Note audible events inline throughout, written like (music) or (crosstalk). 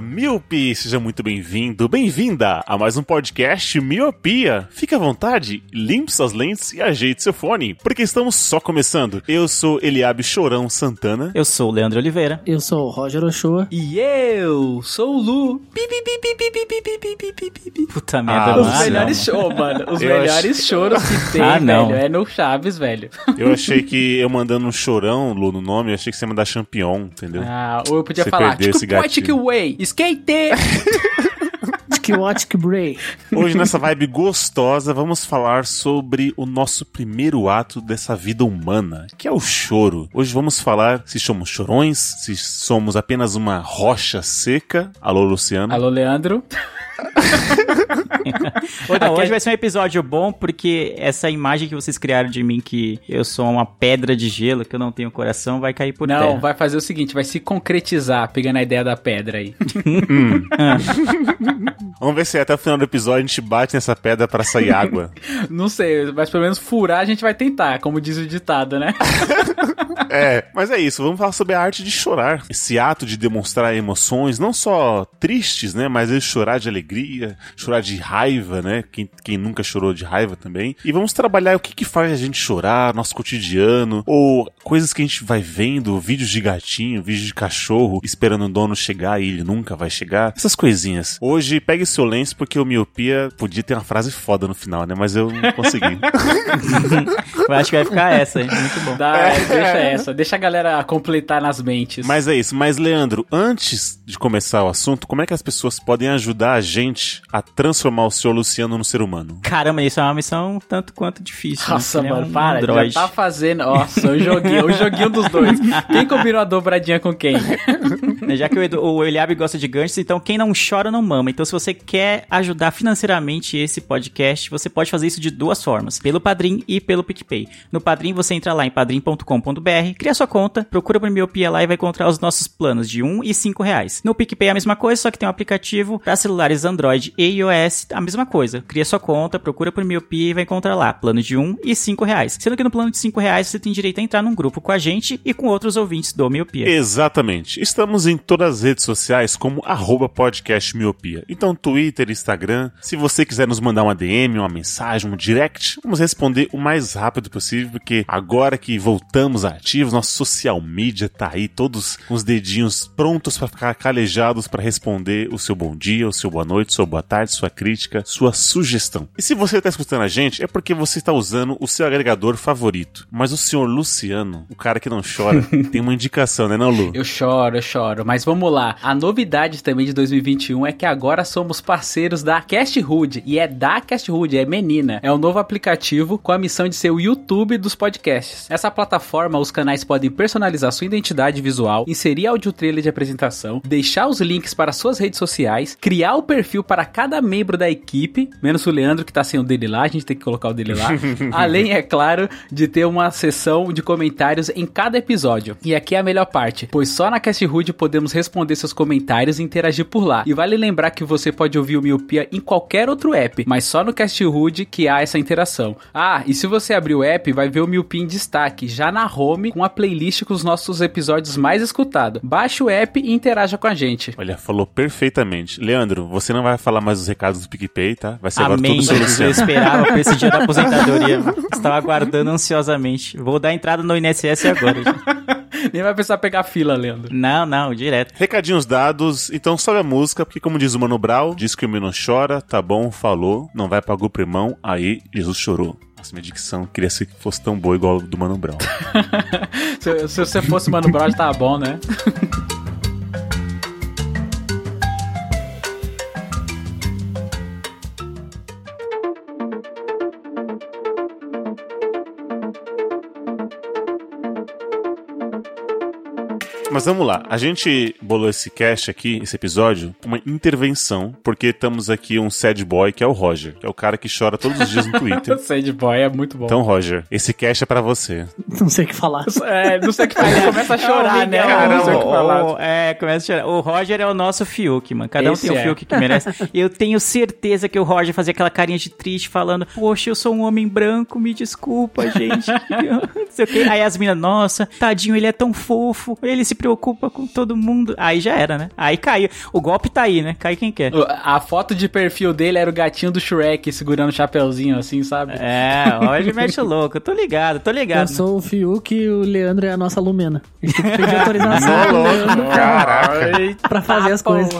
Milp, Miopi! Seja muito bem-vindo, bem-vinda a mais um podcast Miopia. Fique à vontade, limpe suas lentes e ajeite seu fone, porque estamos só começando. Eu sou Eliabe Chorão Santana. Eu sou o Leandro Oliveira. Eu sou o Roger Ochoa. E eu sou o Lu. Puta merda, ah, Os melhores choros, mano. Os eu melhores achei... choros que tem, ah, velho. É no Chaves, velho. Eu achei que eu mandando um chorão, Lu, no nome, eu achei que você ia mandar champion, entendeu? Ah, ou eu podia você falar, tipo, o Way skate! (laughs) Tchiki Bray. Hoje, nessa vibe gostosa, vamos falar sobre o nosso primeiro ato dessa vida humana, que é o choro. Hoje vamos falar se somos chorões, se somos apenas uma rocha seca. Alô, Luciano. Alô, Leandro. (laughs) Não, hoje vai ser um episódio bom porque essa imagem que vocês criaram de mim que eu sou uma pedra de gelo, que eu não tenho coração, vai cair por Não, terra. vai fazer o seguinte, vai se concretizar, pegando a ideia da pedra aí. (laughs) Vamos ver se até o final do episódio a gente bate nessa pedra pra sair água. (laughs) Não sei, mas pelo menos furar a gente vai tentar, como diz o ditado, né? É, mas é isso, vamos falar sobre a arte de chorar. Esse ato de demonstrar emoções, não só tristes, né? Mas ele chorar de alegria, chorar de raiva, né? Quem, quem nunca chorou de raiva também. E vamos trabalhar o que, que faz a gente chorar, nosso cotidiano, ou coisas que a gente vai vendo, vídeos de gatinho, vídeos de cachorro, esperando o dono chegar e ele nunca vai chegar. Essas coisinhas. Hoje, pegue seu lenço, porque o miopia podia ter uma frase foda no final, né? Mas eu não consegui. (laughs) Eu acho que vai ficar essa, hein? Muito bom. Dá, deixa essa, deixa a galera completar nas mentes. Mas é isso. Mas, Leandro, antes de começar o assunto, como é que as pessoas podem ajudar a gente a transformar o senhor Luciano no ser humano? Caramba, isso é uma missão tanto quanto difícil. Nossa, né? Ele é mano, um para, androide. já tá fazendo. Nossa, o joguinho, o joguinho dos dois. Quem combinou a dobradinha com quem? Né, (laughs) Já que o, Edu- o Eliabe gosta de ganchos, então quem não chora não mama. Então se você quer ajudar financeiramente esse podcast, você pode fazer isso de duas formas, pelo Padrim e pelo PicPay. No Padrim você entra lá em padrim.com.br, cria sua conta, procura por Miopia lá e vai encontrar os nossos planos de 1 e 5 reais. No PicPay é a mesma coisa, só que tem um aplicativo para celulares Android e iOS, a mesma coisa. Cria sua conta, procura por Miopia e vai encontrar lá planos de 1 e 5 reais. Sendo que no plano de 5 reais você tem direito a entrar num grupo com a gente e com outros ouvintes do Miopia. Exatamente. Estamos em todas as redes sociais como arroba podcast miopia. Então, Twitter, Instagram. Se você quiser nos mandar uma DM, uma mensagem, um direct, vamos responder o mais rápido possível, porque agora que voltamos ativos, nosso social media tá aí, todos com os dedinhos prontos para ficar calejados para responder o seu bom dia, o seu boa noite, sua boa tarde, sua crítica, sua sugestão. E se você tá escutando a gente, é porque você está usando o seu agregador favorito. Mas o senhor Luciano, o cara que não chora, (laughs) tem uma indicação, né, não, Lu? Eu choro, eu choro. Mas vamos lá. A novidade também de 2021 é que agora somos parceiros da Cast Hood. E é da Cast Hood, é menina. É um novo aplicativo com a missão de ser o YouTube dos podcasts. Essa plataforma, os canais podem personalizar sua identidade visual, inserir áudio trailer de apresentação, deixar os links para suas redes sociais, criar o perfil para cada membro da equipe, menos o Leandro que tá sem o dele lá, a gente tem que colocar o dele lá. (laughs) Além, é claro, de ter uma sessão de comentários em cada episódio. E aqui é a melhor parte, pois só na Cast Hood podemos responder seus comentários e interagir por lá. E vale lembrar que você pode ouvir o Miopia em qualquer outro app, mas só no Cast Hood que há essa interação. Ah, e se você abrir o app, vai ver o Miopia em destaque, já na home, com a playlist com os nossos episódios mais escutados. Baixe o app e interaja com a gente. Olha, falou perfeitamente. Leandro, você não vai falar mais os recados do PicPay, tá? Vai ser agora Amém, tudo seu Jesus. Eu esperava por esse dia da aposentadoria. (laughs) Estava aguardando ansiosamente. Vou dar entrada no INSS agora. (laughs) Nem vai precisar pegar fila, Leandro. Não, não, direto. Recadinhos dados, então sobe a música, porque como diz o Mano Brown, diz que o menino chora, tá bom, falou, não vai pra Guprimão, aí Jesus chorou. Nossa, minha dicção queria ser que fosse tão boa igual a do Mano Brown. (laughs) Se, se você fosse Mano Brown, já tava bom, né? Mas vamos lá, a gente bolou esse cast aqui, esse episódio, uma intervenção, porque estamos aqui um sad boy que é o Roger, que é o cara que chora todos os dias no Twitter. (laughs) Sad Boy é muito bom. Então, Roger, esse cast é pra você. Não sei o que falar. É, não sei o que ele começa a chorar, né? Caramba, não sei o que falar. o, é, começa a chorar. O Roger é o nosso Fiuk, mano. Cada um Esse tem um é. Fiuk que merece. Eu tenho certeza que o Roger fazia aquela carinha de triste falando: Poxa, eu sou um homem branco, me desculpa, gente. Não sei o quê. Aí as minas, nossa, tadinho, ele é tão fofo, ele se preocupa com todo mundo. Aí já era, né? Aí caiu. O golpe tá aí, né? Cai quem quer. A foto de perfil dele era o gatinho do Shrek segurando o chapeuzinho assim, sabe? É, hoje mete o louco. Eu tô ligado, tô Eu ligado. sou o Fiuk e o Leandro é a nossa Lumena. A gente tem que pedir autorização do Leandro Caraca. (laughs) pra fazer as coisas.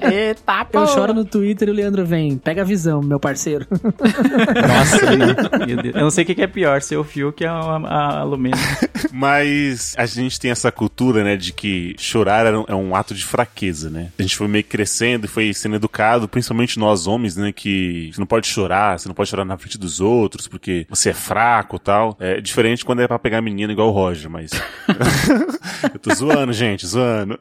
Eita, (laughs) Eu choro no Twitter e o Leandro vem. Pega a visão, meu parceiro. (laughs) Nossa, meu Deus. Eu não sei o que é pior, ser o Fiuk ou a, a Lumena. Mas a gente tem essa cultura, né, de que chorar é um, ato de fraqueza, né? A gente foi meio crescendo e foi sendo educado, principalmente nós homens, né, que você não pode chorar, você não pode chorar na frente dos outros, porque você é fraco tal. É diferente quando é pra pegar menina igual o Roger, mas... (laughs) eu tô zoando, gente, zoando.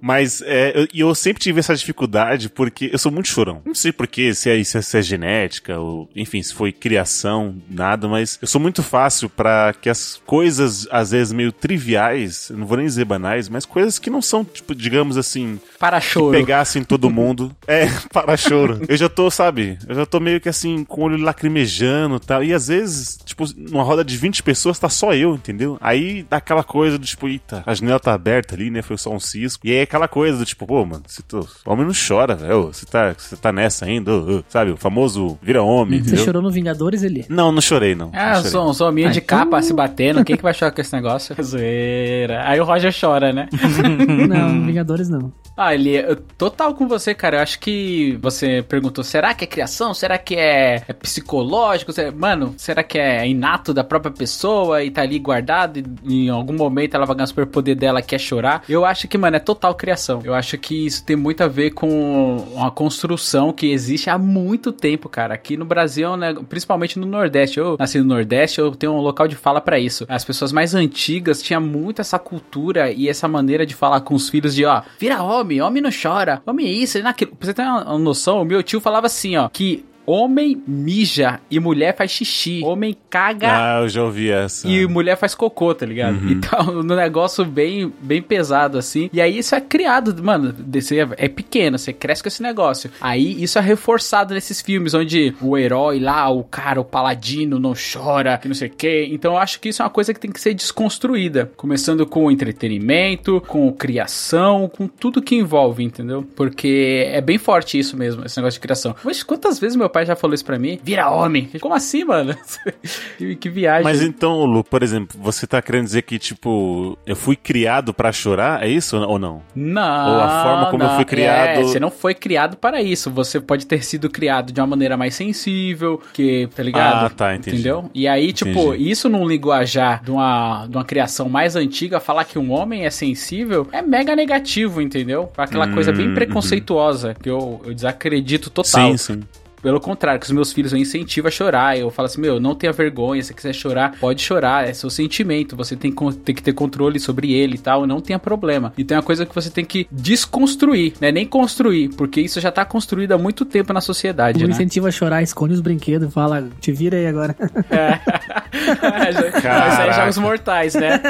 Mas é, eu, eu sempre tive essa dificuldade porque eu sou muito chorão. Não sei porquê, se é, se é, se é genética, ou enfim, se foi criação, nada, mas eu sou muito fácil pra que as coisas, às vezes meio triviais, não vou nem dizer banais, mas coisas que não são, tipo, digamos assim, Para que choro. pegassem todo mundo. (laughs) É, para choro. Eu já tô, sabe, eu já tô meio que assim, com o olho lacrimejando e tal. E às vezes, tipo, numa roda de 20 pessoas tá só eu, entendeu? Aí dá aquela coisa do tipo, eita, a janela tá aberta ali, né? Foi só um cisco. E aí aquela coisa do tipo, pô, mano, você tá, o homem não chora, velho. Você tá, você tá nessa ainda, ô, ô, sabe? O famoso vira homem, Você entendeu? chorou no Vingadores, ele? Não, não chorei, não. Ah, não chorei. sou, sou minha de capa se batendo. Quem que vai chorar com esse negócio? (laughs) Zoeira. Aí o Roger chora, né? (laughs) Não, Vingadores não. Ah, ele eu- total com você, cara. Eu acho que você perguntou: será que é criação? Será que é, é psicológico? Será- Mano, será que é inato da própria pessoa e tá ali guardado e em algum momento ela vai ganhar o superpoder dela que é chorar? Eu acho que, mano, é total criação. Eu acho que isso tem muito a ver com uma construção que existe há muito tempo, cara. Aqui no Brasil, né, principalmente no Nordeste. Eu nasci no Nordeste, eu tenho um local de fala pra isso. As pessoas mais antigas tinham muito essa cultura e essa maneira de falar com os filhos de, ó, vira homem, homem não chora, homem é isso, e naquilo. Pra você ter uma uma noção, o meu tio falava assim, ó, que homem mija e mulher faz xixi. Homem caga Ah, eu já ouvi essa. e mulher faz cocô, tá ligado? Então, no (laughs) negócio bem, bem pesado, assim. E aí isso é criado, mano, você é, é pequeno, você cresce com esse negócio. Aí isso é reforçado nesses filmes, onde o herói lá, o cara, o paladino, não chora, que não sei o quê. Então eu acho que isso é uma coisa que tem que ser desconstruída. Começando com entretenimento, com criação, com tudo que envolve, entendeu? Porque é bem forte isso mesmo, esse negócio de criação. Mas quantas vezes meu pai já falou isso pra mim? Vira homem. Como assim, mano? (laughs) que, que viagem. Mas então, Lu, por exemplo, você tá querendo dizer que, tipo, eu fui criado pra chorar? É isso ou não? Não. Ou a forma como eu não. fui criado- É, você não foi criado para isso. Você pode ter sido criado de uma maneira mais sensível, que, tá ligado? Ah, tá, entendi. Entendeu? E aí, tipo, Entendi. isso num linguajar de uma, de uma criação mais antiga, falar que um homem é sensível é mega negativo, entendeu? Aquela Hum, coisa bem uhum. preconceituosa, que eu, eu desacredito total. Sim, sim. Pelo contrário, que os meus filhos eu incentivo a chorar. Eu falo assim, meu, não tenha vergonha. Se você quiser chorar, pode chorar. É seu sentimento. Você tem, tem que ter controle sobre ele e tal. Não tenha problema. Então é uma coisa que você tem que desconstruir, né? Nem construir, porque isso já tá construído há muito tempo na sociedade, O né? incentiva a chorar, esconde os brinquedos e fala, te vira aí agora. (laughs) (laughs) É, já- Mas aí já os mortais, né?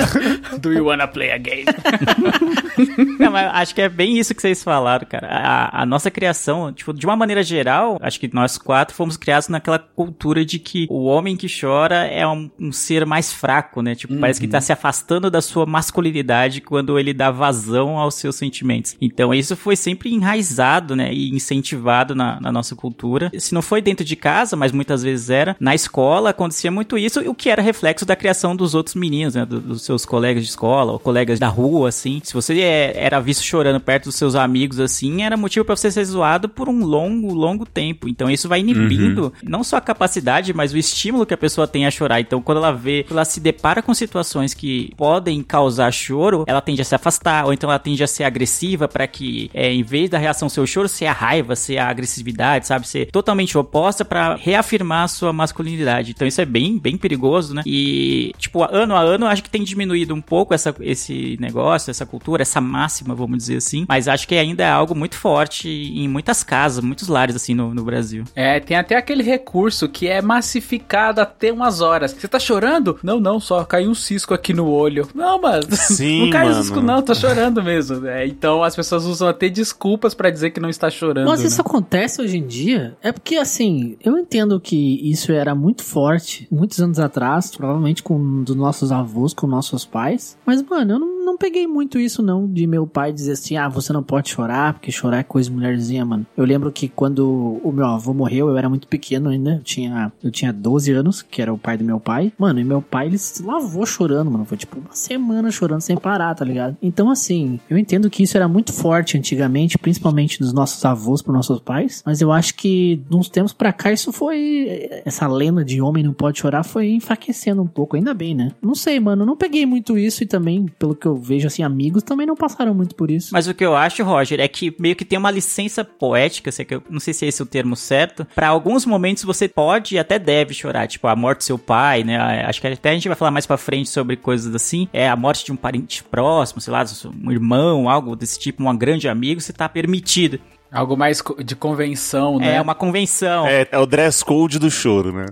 (laughs) Do you wanna play a game? Não, mas acho que é bem isso que vocês falaram, cara. A, a nossa criação, tipo, de uma maneira geral, acho que nós quatro fomos criados naquela cultura de que o homem que chora é um, um ser mais fraco, né? Tipo, parece que tá se afastando da sua masculinidade quando ele dá vazão aos seus sentimentos. Então, isso foi sempre enraizado, né? E incentivado na, na nossa cultura. Se não foi dentro de casa, mas muitas vezes era, na escola acontecia muito isso, o que era reflexo da criação dos outros meninos, né? do- dos seus colegas de escola, ou colegas da rua, assim. Se você é, era visto chorando perto dos seus amigos, assim, era motivo pra você ser zoado por um longo, longo tempo. Tempo. Então isso vai inibindo não só a capacidade, mas o estímulo que a pessoa tem a chorar. Então quando ela vê, ela se depara com situações que podem causar choro, ela tende a se afastar, ou então ela tende a ser agressiva para que, é, em vez da reação ser o choro, ser a raiva, ser a agressividade, sabe? Ser totalmente oposta para reafirmar a sua masculinidade. Então isso é bem, bem perigoso, né? E, tipo, ano a ano, acho que tem diminuído um pouco essa, esse negócio, essa cultura, essa máxima, vamos dizer assim. Mas acho que ainda é algo muito forte em muitas casas, muitos lares, assim, no, no Brasil. É, tem até aquele recurso que é massificado até umas horas. Você tá chorando? Não, não, só caiu um cisco aqui no olho. Não, mas (laughs) Sim, não caiu cisco não, tô chorando mesmo. É, então as pessoas usam até desculpas pra dizer que não está chorando. Mas né? isso acontece hoje em dia? É porque, assim, eu entendo que isso era muito forte muitos anos atrás, provavelmente com dos nossos avós, com nossos pais. Mas, mano, eu não, não peguei muito isso, não, de meu pai dizer assim, ah, você não pode chorar, porque chorar é coisa de mulherzinha, mano. Eu lembro que quando o meu avô morreu, eu era muito pequeno ainda, eu tinha, eu tinha 12 anos, que era o pai do meu pai. Mano, e meu pai, ele se lavou chorando, mano. Foi tipo uma semana chorando sem parar, tá ligado? Então, assim, eu entendo que isso era muito forte antigamente, principalmente dos nossos avós para nossos pais, mas eu acho que de uns tempos pra cá isso foi. Essa lenda de homem não pode chorar foi enfraquecendo um pouco, ainda bem, né? Não sei, mano, eu não peguei muito isso e também, pelo que eu vejo, assim, amigos também não passaram muito por isso. Mas o que eu acho, Roger, é que meio que tem uma licença poética, sei que eu não sei se esse é o termo certo. Pra alguns momentos você pode e até deve chorar, tipo a morte do seu pai, né? Acho que até a gente vai falar mais pra frente sobre coisas assim. É a morte de um parente próximo, sei lá, um irmão, algo desse tipo, um grande amigo, você tá permitido. Algo mais de convenção, né? É uma convenção. É, é o dress code do choro, né?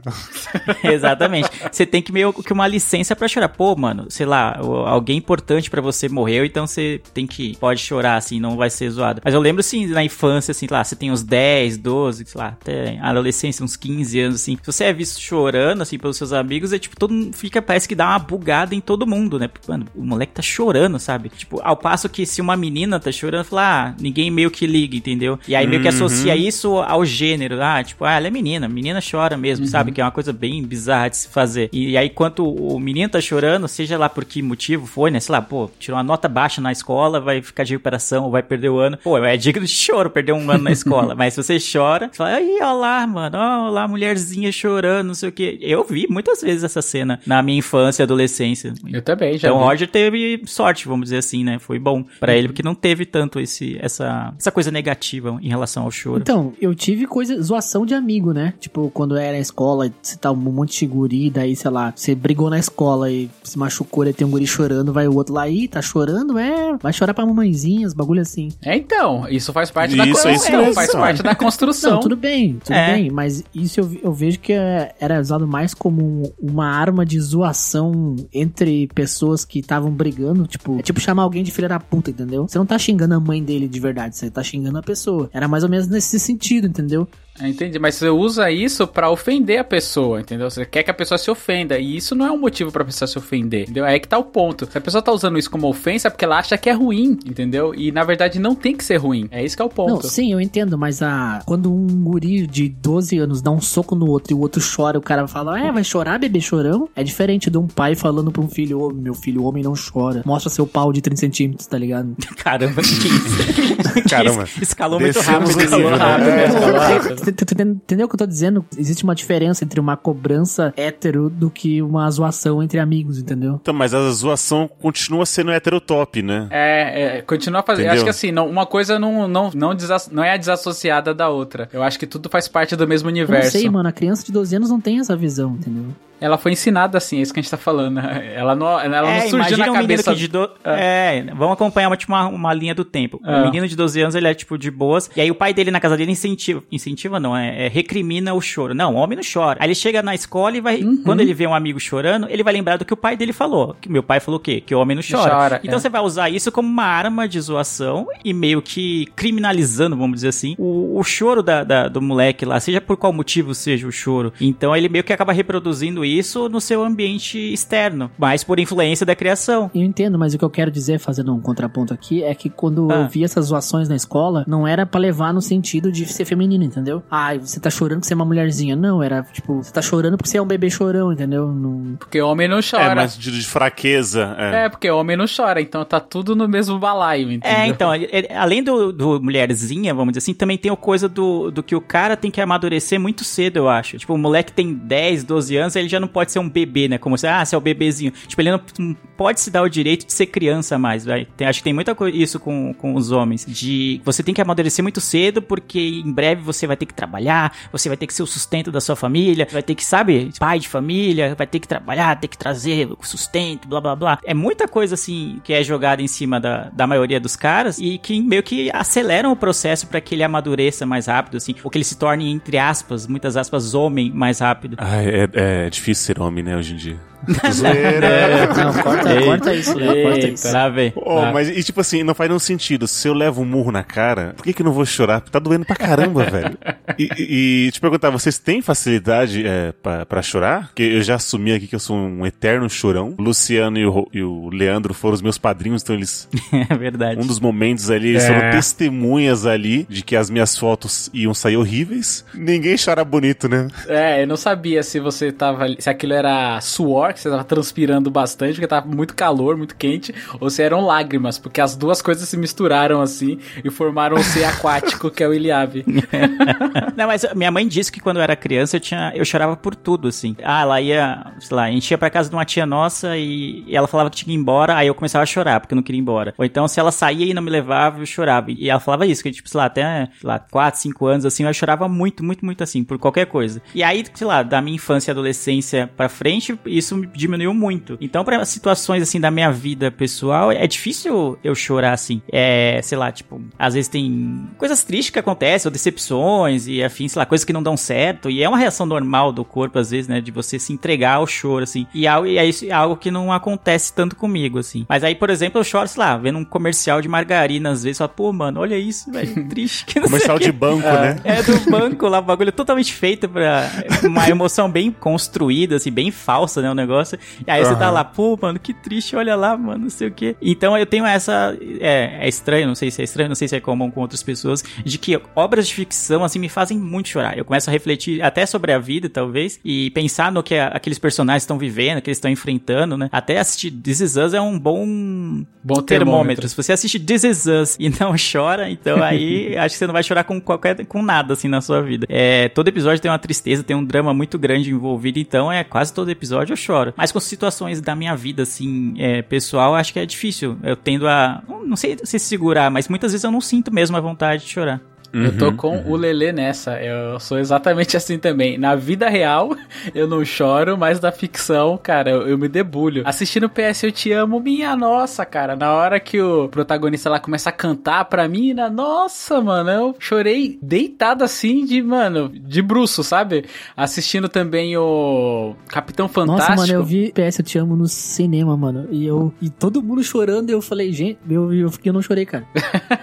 (laughs) Exatamente. Você tem que meio que uma licença pra chorar. Pô, mano, sei lá, alguém importante pra você morreu, então você tem que. Pode chorar, assim, não vai ser zoado. Mas eu lembro, assim, na infância, assim, lá, você tem uns 10, 12, sei lá, até a adolescência, uns 15 anos, assim. Se você é visto chorando, assim, pelos seus amigos, é tipo, todo mundo fica, parece que dá uma bugada em todo mundo, né? Porque, Mano, o moleque tá chorando, sabe? Tipo, ao passo que se uma menina tá chorando, fala, ah, ninguém meio que liga, entendeu? E aí meio que associa isso ao gênero. Ah, tipo, ah, ela é menina, menina chora mesmo, sabe? Que é uma coisa bem bizarra de se fazer. E aí, enquanto o menino tá chorando, seja lá por que motivo foi, né? Sei lá, pô, tirou uma nota baixa na escola, vai ficar de recuperação ou vai perder o ano. Pô, é digno de choro perder um ano na escola. (laughs) Mas se você chora, você fala, aí, ó lá, mano, ó lá, mulherzinha chorando, não sei o quê. Eu vi muitas vezes essa cena na minha infância e adolescência. Eu também, já Então vi. Roger teve sorte, vamos dizer assim, né? Foi bom pra ele, porque não teve tanto esse, essa, essa coisa negativa em relação ao choro. Então, eu tive coisa, zoação de amigo, né? Tipo, quando era na escola, você tá um monte de guri, daí, sei lá, você brigou na escola e se machucou, e tem um guri chorando, vai o outro lá, ih, tá chorando? É, vai chorar pra mamãezinha, os bagulho assim. É, então, isso faz parte da Isso, é isso construção. mesmo. faz parte da construção. Não, tudo bem, tudo É. bem, mas isso eu, eu vejo que é- era usado mais como um- uma arma de zoação entre pessoas que estavam brigando, tipo, é tipo chamar alguém de filha da puta, entendeu? Você não tá xingando a mãe dele de verdade, você tá xingando a pessoa. Era mais ou menos nesse sentido, entendeu? É, Entendi, mas você usa isso pra ofender a pessoa, entendeu? Você quer que a pessoa se ofenda, e isso não é um motivo pra pessoa se ofender, entendeu? Aí que tá o ponto. Se a pessoa tá usando isso como ofensa, é porque ela acha que é ruim, entendeu? E na verdade não tem que ser ruim. É isso que é o Não, ponto. sim, eu entendo, mas a quando um guri de 12 anos dá um soco no outro e o outro chora, o cara fala, é, vai chorar, bebê chorão? É diferente de um pai falando pra um filho, ô, meu filho, o homem não chora. Mostra seu pau de 30 centímetros, tá ligado? (laughs) Caramba, que isso? Caramba. Escalou muito rápido. o nível, Escalou né? rápido. É, escalou rápido. Entendeu o que eu tô dizendo? Existe uma diferença entre uma cobrança hétero do que uma zoação entre amigos, entendeu? Então, mas a zoação continua sendo heterotop, né? É, é, continua fazendo. Acho que assim, não- uma coisa não, não, não, não é desassociada da outra. Eu acho que tudo faz parte do mesmo Eu não universo. sei, mano, a criança de 12 anos não tem essa visão, entendeu? Ela foi ensinada assim, é isso que a gente tá falando. (laughs) Ela não, ela não É, surgiu imagina na um cabeça. do... é. vamos acompanhar uma, tipo, uma, uma linha do tempo. É. O menino de 12 anos, ele é, tipo, de boas. E aí o pai dele na casa dele incentiva. Incentiva não, é, é recrimina o choro. Não, o homem não chora. Aí ele chega na escola e vai... Uhum. Quando ele vê um amigo chorando, ele vai lembrar do que o pai dele falou. Que meu pai falou o quê? Que o homem não chora. chora, então é. você vai usar isso como uma arma de zoação e meio que criminalizando, vamos dizer assim, o, o choro da, da- do moleque lá, seja por qual motivo seja o choro. Então ele meio que acaba reproduzindo isso no seu ambiente externo, mas por influência da criação. Eu entendo, mas o que eu quero dizer, fazendo um contraponto aqui, é que quando Ah. eu vi essas zoações na escola, não era pra levar no sentido de ser feminino, entendeu? ai, você tá chorando porque você é uma mulherzinha. Não, era tipo, você tá chorando porque você é um bebê chorão, entendeu? Não... Porque homem não chora. É, mas de, de fraqueza. É. É, porque homem não chora, então tá tudo no mesmo balaio, entendeu? É, então, além do, do mulherzinha, vamos dizer assim, também tem a coisa do, do que o cara tem que amadurecer muito cedo, eu acho. Tipo, o moleque tem 10, 12 anos, ele já não pode ser um bebê, né? Como se, ah, você é o bebezinho. Tipo, ele não, pode se dar o direito de ser criança mais, vai. Tem- acho que tem muita coisa isso com, com os homens. De você tem que amadurecer muito cedo, porque em breve você vai ter que trabalhar, você vai ter que ser o sustento da sua família, vai ter que, sabe, pai de família, vai ter que trabalhar, ter que trazer sustento, blá blá blá. É muita coisa assim que é jogada em cima da, da maioria dos caras e que meio que aceleram o processo pra que ele amadureça mais rápido, assim, ou que ele se torne, entre aspas, muitas aspas, homem mais rápido. Ai, é, é difícil ser homem, né, hoje em dia. (laughs) Zoeira. Não, corta, corta isso, né? Corta isso. Lá vem. Oh, mas e tipo assim, não faz nenhum sentido. Se eu levo um murro na cara, por que que eu não vou chorar? Porque tá doendo pra caramba, (laughs) velho. E, e- e te perguntar, vocês têm facilidade é, pra, pra chorar? Porque eu já assumi aqui que eu sou um eterno chorão. O Luciano e o, e o Leandro foram os meus padrinhos, então eles. (laughs) É verdade. Um dos momentos ali, eles É. foram testemunhas ali de que as minhas fotos iam sair horríveis. Ninguém chora bonito, né? É, eu não sabia se você tava. Se aquilo era suor, que você tava transpirando bastante, porque tava muito calor, muito quente, ou se eram lágrimas, porque as duas coisas se misturaram assim e formaram o ser aquático, que é o Iliabe. (laughs) Não, mas minha mãe disse que quando eu era criança eu, tinha, eu chorava por tudo, assim. Ah, ela ia, sei lá, a gente ia pra casa de uma tia nossa e, e ela falava que tinha que ir embora, aí eu começava a chorar porque eu não queria ir embora. Ou então, se ela saía e não me levava, eu chorava. E ela falava isso, que tipo, sei lá, até, sei lá, 4, 5 anos, assim, eu chorava muito, muito, muito assim, por qualquer coisa. E aí, sei lá, da minha infância e adolescência pra frente, isso diminuiu muito. Então, pra situações, assim, da minha vida pessoal, é difícil eu chorar, assim. É, sei lá, tipo, às vezes tem coisas tristes que acontecem, ou decepções e afins, sei lá, coisas que não dão certo. E é uma reação normal do corpo, às vezes, né, de você se entregar ao choro, assim. E, e é, isso, é algo que não acontece tanto comigo, assim. Mas aí, por exemplo, eu choro, sei lá, vendo um comercial de margarina, às vezes, falo, pô, mano, olha isso, velho, (laughs) triste. Que não sei Comercial de banco, né? É do banco lá, o bagulho totalmente feito pra uma emoção bem construída, assim, bem falsa, né, negócio. E aí você tá lá, pô, mano, que triste, olha lá, mano, não sei o quê. Então eu tenho essa, é, é estranho, não sei se é estranho, não sei se é comum com outras pessoas, de que obras de ficção, assim, me fazem muito chorar. Eu começo a refletir até sobre a vida, talvez, e pensar no que aqueles personagens estão vivendo, que eles estão enfrentando, né. Até assistir This Is Us é um bom Bom termômetro. termômetro. Se você assiste This Is Us e não (laughs) chora, então aí (laughs) acho que você não vai chorar com qualquer com nada assim na sua vida. É, todo episódio tem uma tristeza, tem um drama muito grande envolvido, então é quase todo episódio eu choro. Mas com situações da minha vida assim, é, pessoal, acho que é difícil. Eu tendo a não sei se segurar, mas muitas vezes eu não sinto mesmo a vontade de chorar. Eu tô com o Lelê nessa. Eu sou exatamente assim também. Na vida real, (laughs) eu não choro, mas na ficção, cara, eu, eu me debulho. Assistindo PS Eu Te Amo, minha nossa, cara. Na hora que o protagonista lá começa a cantar pra mim, na nossa, mano, eu chorei deitado assim, de, mano, de bruço, sabe? Assistindo também o Capitão Fantástico. Nossa, mano, eu vi PS Eu Te Amo no cinema, mano. E eu e todo mundo chorando, e eu falei, gente, eu, eu, fiquei, eu não chorei, cara.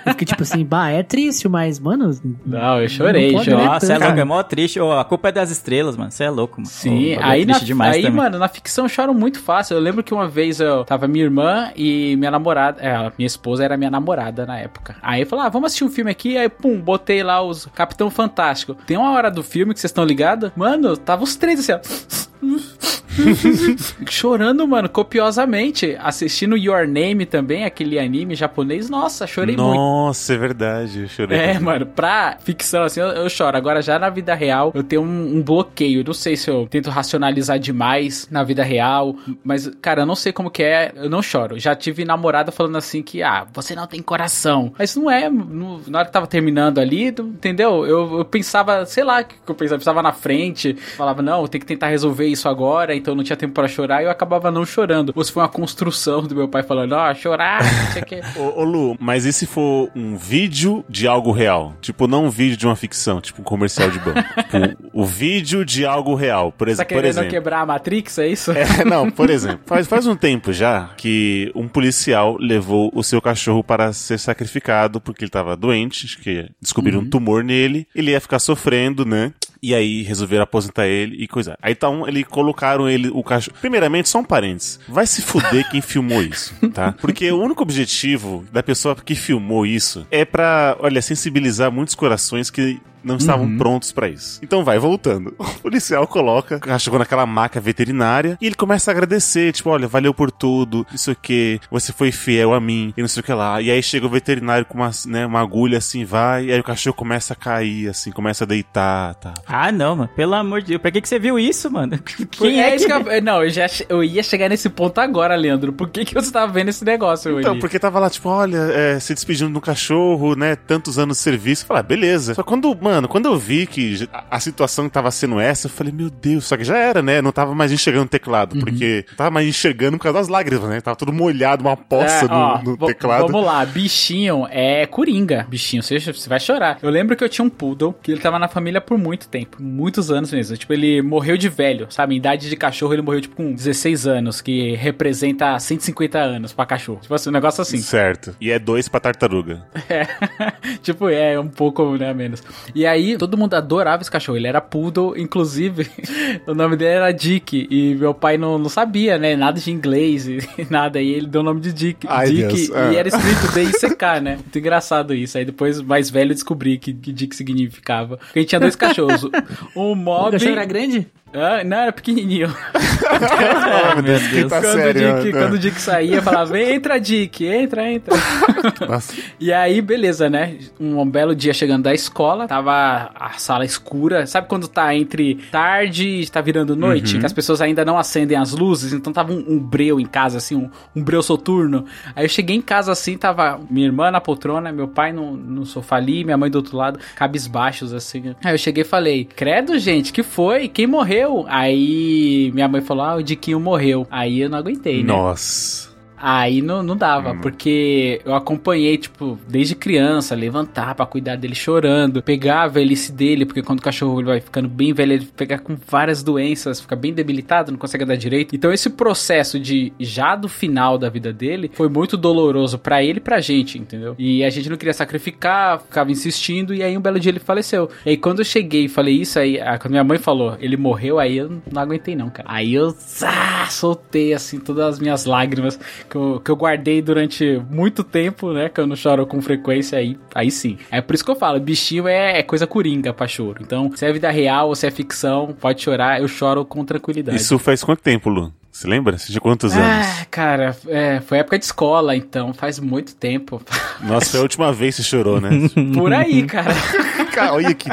Eu fiquei tipo assim, bah, é triste, mas, mano. Não, eu chorei, Não chorei. né? Nossa, é louco, é mó triste. Ô, a culpa é das estrelas, mano. Você é louco, mano. Sim, bagulho aí, é na, triste demais aí também. mano, na ficção eu choro muito fácil. Eu lembro que uma vez eu tava minha irmã e minha namorada, é, minha esposa era minha namorada na época. Aí eu falei, ah, vamos assistir um filme aqui. Aí, pum, botei lá os Capitão Fantástico. Tem uma hora do filme que vocês estão ligados? Mano, tava os três assim, ó. (laughs) Chorando, mano, copiosamente. Assistindo Your Name também, aquele anime japonês. Nossa, chorei muito. Nossa, é verdade. Eu chorei. É, mano, pra ficção, assim, eu, eu choro. Agora, já na vida real, eu tenho um, um bloqueio. Não sei se eu tento racionalizar demais na vida real, mas, cara, eu não sei como que é, eu não choro. Já tive namorada falando assim que, ah, você não tem coração. Mas não é, no- na hora que tava terminando ali, entendeu? Eu, eu pensava, sei lá, o que eu pensava, eu pensava na frente, falava, não, eu tenho que tentar resolver isso agora, então não tinha tempo pra chorar, e eu acabava não chorando. Ou se foi uma construção do meu pai falando, ó, chorar, não sei o que. (laughs) Ô, ô, Lu, mas e se for um vídeo de algo real? Tipo, não um vídeo de uma ficção, tipo um comercial de banco. (laughs) tipo, o vídeo de algo real, por, Tá exe por querendo exemplo. quebrar a Matrix, é isso? É, (laughs) não, por exemplo, faz, faz um tempo já que um policial levou o seu cachorro para ser sacrificado porque ele tava doente, acho que descobriram um tumor nele, ele ia ficar sofrendo, né? E aí resolveram aposentar ele e coisa. Aí tá um, ele colocaram ele, o cachorro. Primeiramente, só um parênteses. Vai se fuder quem filmou isso, tá? Porque o único objetivo da pessoa que filmou isso é pra, olha, sensibilizar muitos corações que não estavam prontos pra isso. Então vai, voltando. (laughs) O policial coloca o cachorro naquela maca veterinária e ele começa a agradecer, tipo, olha, valeu por tudo, isso que você foi fiel a mim, e não sei o que lá. E aí chega o veterinário com uma, né, uma agulha assim, vai, e aí o cachorro começa a cair, assim, começa a deitar, tá. Ah, não, mano. Pelo amor de Deus. Pra que, que você viu isso, mano? (laughs) Quem é é isso que... que eu, Não, eu, já, che- eu ia chegar nesse ponto agora, Leandro. Por que, que você tava vendo esse negócio hoje? Então, porque tava lá, tipo, olha, é, se despedindo do cachorro, né? Tantos anos de serviço. Eu falei, ah, beleza. Só quando, mano, quando eu vi que a, situação tava sendo essa, eu falei, meu Deus, só que já era, né? Não tava mais enxergando o teclado, porque não tava mais enxergando por causa das lágrimas, né? Tava tudo molhado, uma poça É, ó, no, no v- teclado. Vamos lá, bichinho é coringa. Bichinho, você, você vai chorar. Eu lembro que eu tinha um poodle que ele tava na família por muito tempo, muitos anos mesmo. Tipo, ele morreu de velho, sabe? Em idade de cachorro, ele morreu tipo com 16 anos, que representa 150 anos pra cachorro. Tipo assim, um negócio assim. Certo. E é dois pra tartaruga. (laughs) É. tipo, é, um pouco, né, menos. E aí, todo mundo adorava esse cachorro. Ele era poodle, inclusive, (laughs) o nome dele era Dick. E meu pai não, não sabia, né, nada de inglês e (laughs) nada. E ele deu o nome de Dick. Ai, Dick Deus, e ah. era escrito D-I-C-K, né? Muito engraçado isso. Aí depois, mais velho, eu descobri que, que Dick significava. Porque a gente tinha dois cachorros. Um (laughs) O mob... cachorro era grande? Ah, não, era pequenininho. Meu Deus. Quando, o Dick, quando o Dick saía, falava, entra, Dick, entra, entra. Nossa. E aí, beleza, né? Um belo dia chegando da escola, tava a sala escura. Sabe quando tá entre tarde e tá virando noite? Que as pessoas ainda não acendem as luzes, então tava um, um breu em casa, assim, um, um breu soturno. Aí eu cheguei em casa assim, tava minha irmã na poltrona, meu pai no, no sofá ali, minha mãe do outro lado, cabisbaixos, assim. Aí eu cheguei e falei, credo, gente, que foi? Quem morreu? Aí minha mãe falou, ah, o Diquinho morreu. Aí eu não aguentei, né? Nossa. Aí não, não dava, porque eu acompanhei, tipo, desde criança, levantar pra cuidar dele chorando, pegar a velhice dele, porque quando o cachorro ele vai ficando bem velho, ele pega com várias doenças, fica bem debilitado, não consegue andar direito. Então esse processo de já do final da vida dele foi muito doloroso pra ele e pra gente, entendeu? E a gente não queria sacrificar, ficava insistindo, e aí um belo dia ele faleceu. E aí quando eu cheguei e falei isso, aí quando minha mãe falou, ele morreu, aí eu não aguentei não, cara. Aí eu ah, soltei assim todas as minhas lágrimas que eu, que eu guardei durante muito tempo, né? Que eu não choro com frequência, aí, aí sim. É por isso que eu falo, bichinho é, é coisa coringa pra choro. Então, se é vida real ou se é ficção, pode chorar, eu choro com tranquilidade. Isso faz quanto tempo, Lu? Você lembra? Tinha quantos anos? Ah, cara, é, foi época de escola, então faz muito tempo. (laughs) Nossa, foi a última vez que você chorou, né? (laughs) Por aí, cara. (laughs) Cara, olha aqui.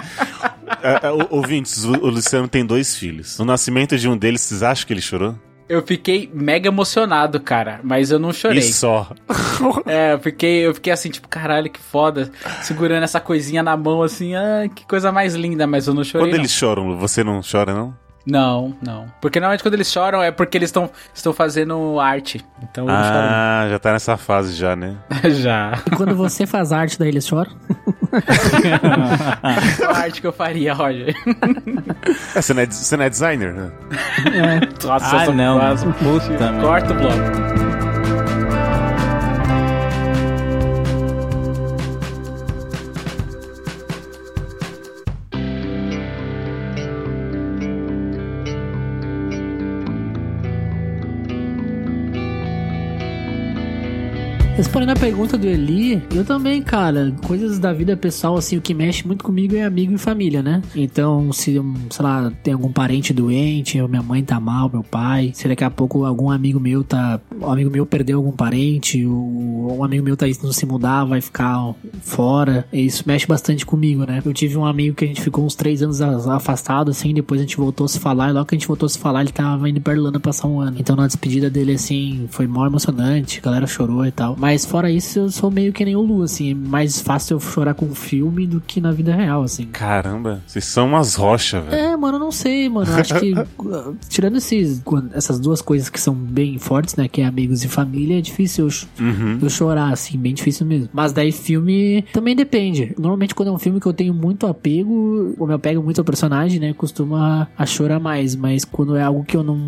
O- ouvintes, o, o Luciano tem dois filhos. No nascimento de um deles, vocês acham que ele chorou? Eu fiquei mega emocionado, cara, mas eu não chorei. E só. (laughs) É, eu fiquei, eu fiquei assim, tipo, caralho, que foda. Segurando essa coisinha na mão, assim, ah, que coisa mais linda, mas eu não chorei. Quando não. eles choram, você não chora, não? Não, não. Porque normalmente quando eles choram é porque eles estão estão fazendo arte. Então eu Ah, já tá nessa fase já, né? (laughs) Já. E quando você faz arte, daí eles choram? Qual (laughs) a arte que eu faria, Roger? (laughs) É, você, não é, você não é designer, né? Nossa, Ah, não. Puta, merda. Corta o bloco. Respondendo a pergunta do Eli, eu também, cara, coisas da vida pessoal, assim, o que mexe muito comigo é amigo e família, né? Então, se, sei lá, tem algum parente doente, ou minha mãe tá mal, meu pai, se daqui a pouco algum amigo meu tá. Um amigo meu perdeu algum parente, ou um amigo meu tá indo se mudar, vai ficar fora, isso mexe bastante comigo, né? Eu tive um amigo que a gente ficou uns três anos afastado, assim, depois a gente voltou a se falar, e logo que a gente voltou a se falar, ele tava indo pra Irlanda passar um ano. Então, na despedida dele, assim, foi mó emocionante, a galera chorou e tal. Mas fora isso, eu sou meio que nem o Lu, assim, é mais fácil eu chorar com um filme do que na vida real, assim. Caramba, vocês são umas rochas, velho. É, mano, eu não sei, mano. Eu acho que, (laughs) tirando esses, essas duas coisas que são bem fortes, né? Que é amigos e família, é difícil eu, Uhum. eu chorar, assim, bem difícil mesmo. Mas daí filme também depende. Normalmente quando é um filme que eu tenho muito apego, ou me apego muito ao personagem, né? Costuma a chorar mais. Mas quando é algo que eu não.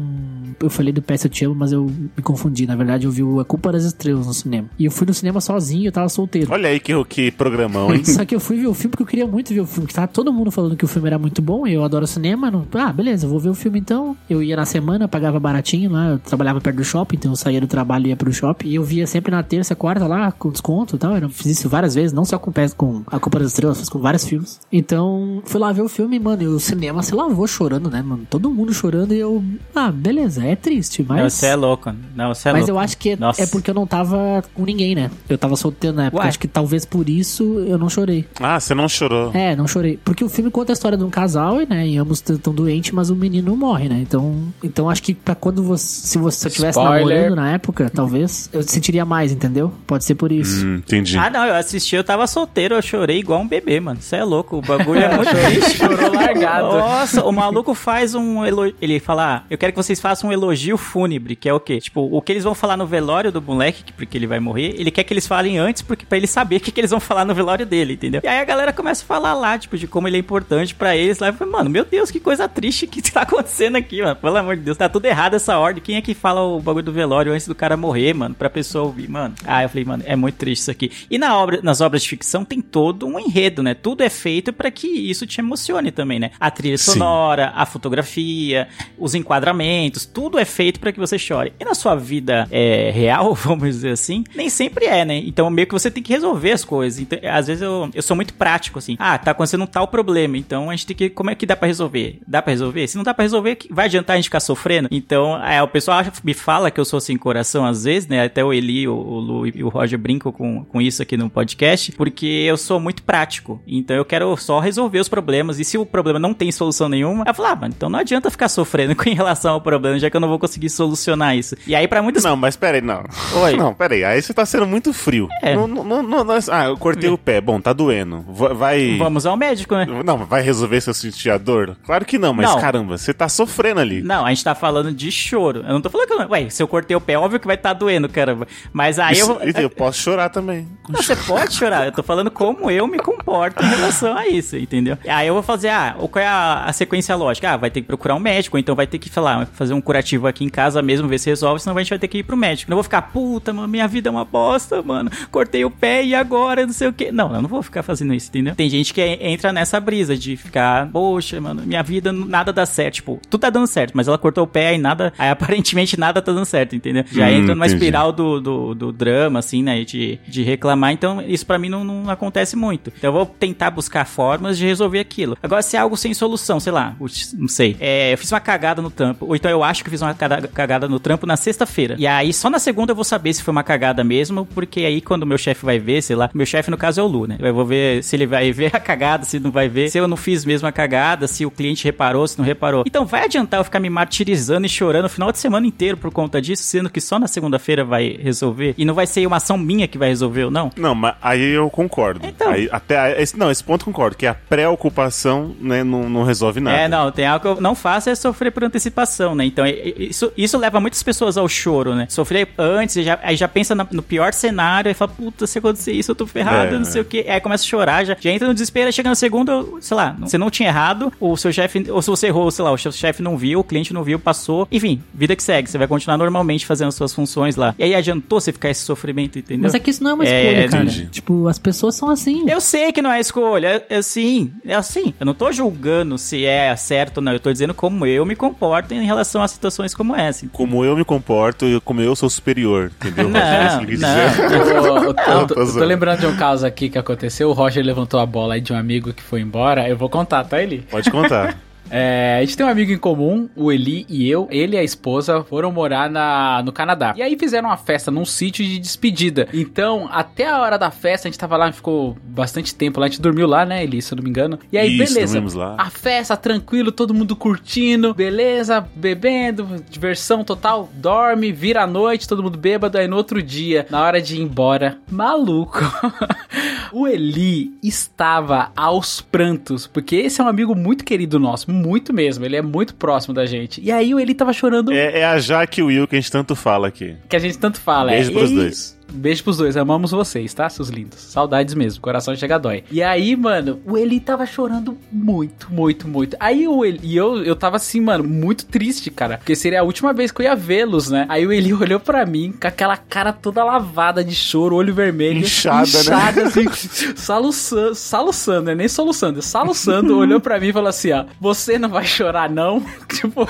Eu falei do PS Eu Te Amo, mas eu me confundi. Na verdade, eu vi o A Culpa das Estrelas no cinema. E eu fui no cinema sozinho, eu tava solteiro. Olha aí que, que programão, hein? (laughs) Só que eu fui ver o filme porque eu queria muito ver o filme. Que tava todo mundo falando que o filme era muito bom. E eu adoro cinema. Não... Ah, beleza, eu vou ver o filme então. Eu ia na semana, pagava baratinho lá. Eu trabalhava perto do shopping, então eu saía do trabalho e ia pro shopping. E eu via sempre na terça, quarta lá, com desconto e tal. Eu fiz isso várias vezes, não só com, com A Culpa das Estrelas, fiz com vários filmes. Então, fui lá ver o filme, mano. E o cinema se lavou chorando, né, mano? Todo mundo chorando e eu. Ah, beleza, é triste, mas. Não, você é louco. Não, você é Mas louco. eu acho que é, é porque eu não tava com ninguém, né? Eu tava solteiro na época. Ué. Acho que talvez por isso eu não chorei. Ah, você não chorou. É, não chorei. Porque o filme conta a história de um casal, né? E ambos estão doentes, mas o menino morre, né? Então, então acho que pra quando você. Se você se eu tivesse Spoiler. namorando na época, talvez, eu sentiria mais, entendeu? Pode ser por isso. Hum, entendi. Ah, não, eu assisti, eu tava solteiro, eu chorei igual um bebê, mano. Você é louco, o bagulho é (laughs) muito triste. Chorou largado. Nossa, o maluco faz um elogio. Ele fala: ah, Eu quero que vocês façam um elogio fúnebre, que é o quê? Tipo, o que eles vão falar no velório do moleque, que- porque ele vai morrer, ele quer que eles falem antes, porque pra ele saber o que, que eles vão falar no velório dele, entendeu? E aí a galera começa a falar lá, tipo, de como ele é importante pra eles. Lá eu falei, mano, meu Deus, que coisa triste que (laughs) tá acontecendo aqui, mano. Pelo amor de Deus, tá tudo errado essa ordem. Quem é que fala o bagulho do velório antes do cara morrer, mano? Pra pessoa ouvir, mano. Ah, eu falei, mano, é muito triste isso aqui. E na obra, nas obras de ficção tem todo um enredo, né? Tudo é feito pra que isso te emocione também, né? A trilha Sim. sonora, a fotografia, os enquadramentos, tudo é feito pra que você chore. E na sua vida é, real, (laughs) vamos dizer assim, nem sempre é, né? Então meio que você tem que resolver as coisas. Então, às vezes eu, eu sou muito prático, assim. Ah, tá acontecendo um tal problema, então a gente tem que. Como é que dá pra resolver? Dá pra resolver? Se não dá pra resolver, vai adiantar a gente ficar sofrendo? Então, é, o pessoal me fala que eu sou sem coração às vezes, né? Até o Eli, o, o Lu e o Roger brincam com, com isso aqui no podcast, porque eu sou muito prático. Então eu quero só resolver os problemas. E se o problema não tem solução nenhuma, eu falo, ah, mano, então não adianta ficar sofrendo (laughs) com em relação ao problema, já que eu não vou conseguir solucionar isso. E aí, pra muitas Não, mas peraí, não. Oi. Não, peraí. Aí você tá sendo muito frio. É. Não, não, não, não- não- ah, eu cortei o pé. Bom, tá doendo. Va- Vai. Vamos ao médico, né? Não, vai resolver se eu sentir a dor? Claro que não, mas Não. caramba, você tá sofrendo ali. Não, a gente tá falando de choro. Eu não tô falando que. Ué, se eu cortei o pé, óbvio que vai estar doendo, caramba. Mas aí Isso- eu. eu posso chorar também. Não, você pode chorar. Eu tô falando como eu me comporto em relação a isso, entendeu? Aí eu vou fazer, ah, qual é a, a sequência lógica? Ah, vai ter que procurar um médico, ou então vai ter que, sei lá, fazer um curativo aqui em casa mesmo, ver se resolve, senão a gente vai ter que ir pro médico. Não vou ficar, puta, minha vida é uma bosta, mano. Cortei o pé e agora, não sei o quê. Não, eu não vou ficar fazendo isso, entendeu? Tem gente que entra nessa brisa de ficar, poxa, mano, minha vida nada dá certo. Tipo, tudo tá dando certo, mas ela cortou o pé e nada, aí aparentemente nada tá dando certo, entendeu? Já Hum, entra numa entendi. espiral do, do, do drama, assim, né? De, de reclamar. Então, isso pra mim não, não acontece muito. Então, eu vou tentar buscar formas de resolver aquilo. Agora, se é algo sem solução, sei lá, não sei. É, eu fiz uma cagada no trampo. Ou então eu acho que eu fiz uma cagada no trampo na sexta-feira. E aí, só na segunda eu vou saber se foi uma cagada mesmo, porque aí quando meu chefe vai ver, sei lá, meu chefe no caso é o Lu, né? Eu vou ver se ele vai ver a cagada, se não vai ver, se eu não fiz mesmo a cagada, se o cliente reparou, se não reparou. Então, vai adiantar eu ficar me martirizando e chorando o final de semana inteiro por conta disso, sendo que só na segunda-feira vai resolver? E não vai ser uma ação minha que vai resolver ou não? Não, mas aí eu concordo. Então. Aí, até esse, não, esse ponto eu concordo, que a preocupação né, não, não resolve nada. É, não, tem algo que eu não faço é sofrer por antecipação, né? Então, e- e- isso, isso leva muitas pessoas ao choro, né? Sofrer antes, já, aí já pensa na- no pior cenário, e fala, puta, se acontecer isso, eu tô ferrado, É, não sei o quê. Aí começa a chorar, já, já entra no desespero, aí chega no segundo, sei lá, você não tinha errado, o seu chefe, ou se você errou, sei lá, o seu chefe não viu, o cliente não viu, passou. Enfim, vida que segue, você vai continuar normalmente fazendo suas funções lá. E aí adiantou você ficar esse sofrimento, entendeu? Mas é que isso não é uma É, escolha, cara. entendi. Tipo, as pessoas são assim. Eu sei que não é escolha, é assim, é assim. Eu não tô julgando se é certo ou não, eu tô dizendo como eu me comporto em relação a situações como essa. Como eu me comporto e como eu sou superior, entendeu? (laughs) Não, Quis dizer. Eu, eu- eu tô, eu (laughs) zoando. lembrando de um caso aqui que aconteceu. O Roger levantou a bola aí de um amigo que foi embora. Eu vou contar, tá, Eli? Pode contar. (laughs) É, a gente tem um amigo em comum, o Eli e eu. Ele e a esposa foram morar na, no Canadá. E aí fizeram uma festa num sítio de despedida. Então, até a hora da festa, a gente tava lá, ficou bastante tempo lá. A gente dormiu lá, né, Eli, se eu não me engano. E aí, Isso, beleza. lá. A festa, tranquilo, todo mundo curtindo, beleza, bebendo, diversão total. Dorme, vira a noite, todo mundo bêbado. Aí no outro dia, na hora de ir embora, maluco. (laughs) o Eli estava aos prantos, porque esse é um amigo muito querido nosso, muito mesmo. Ele é muito próximo da gente. E aí o Eli tava chorando, É, é a Jaque e o Will que a gente tanto fala aqui. que a gente tanto fala. Beijo é. pros aí, dois. Beijo pros dois, amamos vocês, tá, seus lindos? Saudades mesmo, coração chega dói. E aí, mano, o Eli tava chorando muito, muito, muito. Aí o Eli, e eu, eu tava assim, mano, muito triste, cara, porque seria a última vez que eu ia vê-los, né? Aí o Eli (laughs) olhou pra mim com aquela cara toda lavada de choro, olho vermelho. Inchada, né? inchada assim, (laughs) soluçando, soluçando, né? Nem soluçando, soluçando, olhou pra mim e falou assim, ó, você não vai chorar não? (laughs) tipo...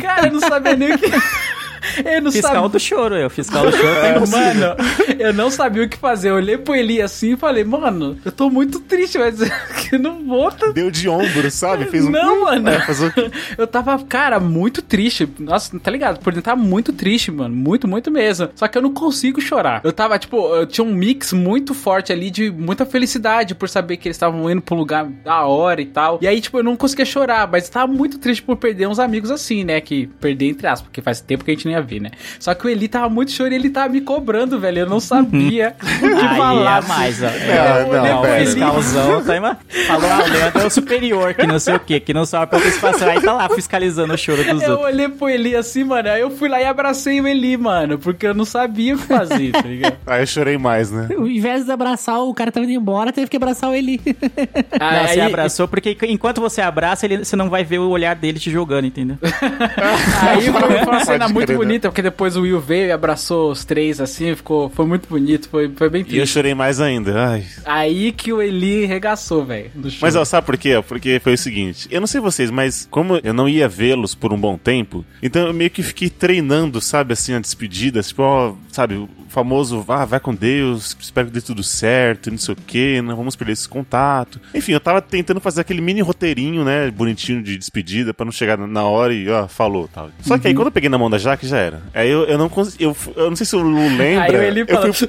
cara, eu não sabia nem o que... Eu não Fiscal sabia. do choro, é. O fiscal do choro (laughs) tá impossível. Mano, eu não sabia o que fazer. Eu olhei pro Eli assim e falei, mano, eu tô muito triste, mas (laughs) eu não vou. tá- Deu de ombro, sabe? Fez um. Não, mano. É, faz um- (laughs) Eu tava, cara, muito triste. Nossa, tá ligado? Por dentro tava muito triste, mano. Muito, muito mesmo. Só que eu não consigo chorar. Eu tava, tipo, eu tinha um mix muito forte ali de muita felicidade por saber que eles estavam indo pro lugar da hora e tal. E aí, tipo, eu não conseguia chorar, mas eu tava muito triste por perder uns amigos assim, né? Que perder entre aspas, porque faz tempo que a gente não ia ver, né? Só que o Eli tava muito choro e ele tava me cobrando, velho. Eu não sabia o que Aí falar. é mais, ó. Não, É, não, não, o pera. fiscalzão tá ima- Falou, ah, o Leandro é o superior, que não sei o quê, que não sabe a participação. Aí tá lá fiscalizando o choro dos Eu outros. olhei pro Eli assim, mano. Aí eu fui lá e abracei o Eli, mano. Porque eu não sabia o que fazer, tá ligado? (laughs) Aí eu chorei mais, né? Ao invés de abraçar o cara tava indo embora, teve que abraçar o Eli. (laughs) Não, Aí- você abraçou, porque enquanto você abraça, ele, você não vai ver o olhar dele te jogando, entendeu? (laughs) Aí foi, uma cena muito né? Bonita, porque depois o Will veio e abraçou os três assim, ficou, foi muito bonito, foi, foi bem E eu triste. chorei mais ainda. Ai. Aí que o Eli regaçou, velho. Mas ó, sabe por quê? Porque foi o seguinte, eu não sei vocês, mas como eu não ia vê-los por um bom tempo, então eu meio que fiquei treinando, sabe, assim, a despedida, tipo, ó, sabe, o famoso, ah, vai com Deus, espero que dê tudo certo, não sei o quê, não vamos perder esse contato. Enfim, eu tava tentando fazer aquele mini roteirinho, né, bonitinho de despedida, pra não chegar na hora e, ó, falou, tal. Só que aí quando eu peguei na mão da Jaque, já era. Aí eu, eu não consegui, eu, eu não sei se o Lu lembra. Aí eu falou. fui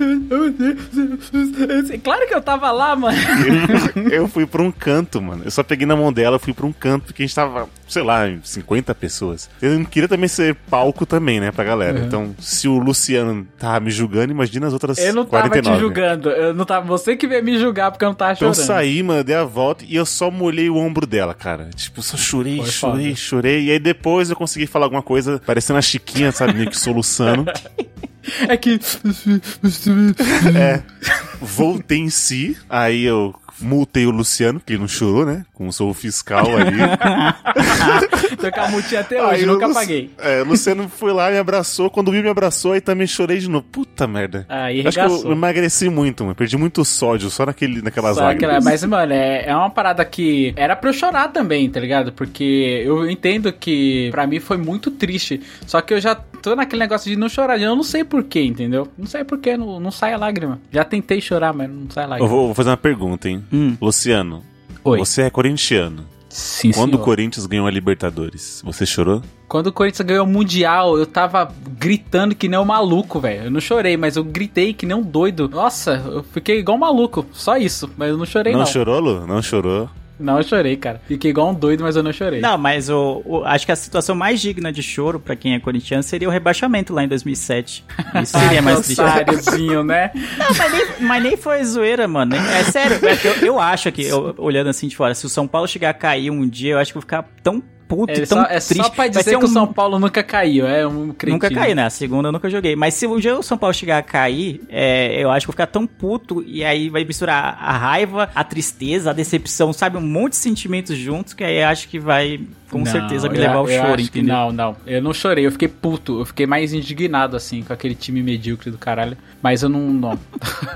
claro que eu tava lá, mano. (laughs) eu fui pra um canto, mano. Eu só peguei na mão dela, fui pra um canto, porque a gente tava, sei lá, em 50 pessoas. Eu não queria também ser palco também, né, pra galera. Então, se o Luciano tava me julgando, imagina as outras Eu não tava 49. te julgando. Eu não tava, você que veio me julgar porque eu não tava Então eu chorando. saí, mano, dei a volta e eu só molhei o ombro dela, cara. Tipo, eu só chorei, Foi chorei, foda. chorei. E aí depois eu consegui falar alguma coisa, parecendo a Chiquinha, sabe, meio que soluçando. (laughs) É que. É. Voltei em si, aí eu multei o Luciano, que ele não chorou, né? Sou o fiscal ali. (laughs) Tô com a multinha até hoje, Aí nunca Lu- paguei. É, o Luciano foi lá, me abraçou. Quando viu, me abraçou, aí também chorei de novo. Puta merda. Aí Acho que eu emagreci muito, mano. Perdi muito sódio só naquele, naquelas Só lágrimas. aquela- mas, mano, é, é uma parada que era pra eu chorar também, tá ligado? Porque eu entendo que pra mim foi muito triste. Só que eu já tô naquele negócio de não chorar. Eu não sei porquê, entendeu? Não sei porquê, não, não sai a lágrima. Já tentei chorar, mas não sai a Eu lágrima. vou, vou fazer uma pergunta, hein? Hum. Luciano, Oi. você é corintiano. Sim, Quando senhor. o Corinthians ganhou a Libertadores, você chorou? Quando o Corinthians ganhou o Mundial, eu tava gritando que nem um maluco, velho. Eu não chorei, mas eu gritei que nem um doido. Nossa, eu fiquei igual um maluco. Só isso. Mas eu não chorei, não, não. chorou, Lu? Não chorou? Não, eu chorei, cara. Fiquei igual um doido, mas eu não chorei. Não, mas o, o- acho que a situação mais digna de choro pra quem é corintiano seria o rebaixamento lá em 2007. (laughs) Isso seria mais triste. Né? Não, mas nem, mas nem foi zoeira, mano. É sério. é eu, eu acho que, eu- olhando assim de fora, se o São Paulo chegar a cair um dia, eu acho que eu vou ficar tão puto, É, tão só, é triste. só pra Vai dizer ser que o um- São Paulo nunca caiu. É um cretino. Nunca caí, né? A segunda eu nunca joguei. Mas se um dia o São Paulo chegar a cair, é, eu acho que vou ficar tão puto. E aí vai misturar a raiva, a tristeza, a decepção, sabe? Um monte de sentimentos juntos. Que aí eu acho que vai, com Não, certeza, me eu- levar ao eu choro, entendeu? Não, não. Eu não chorei. Eu fiquei puto. Eu fiquei mais indignado, assim, com aquele time medíocre do caralho. Mas eu não... não.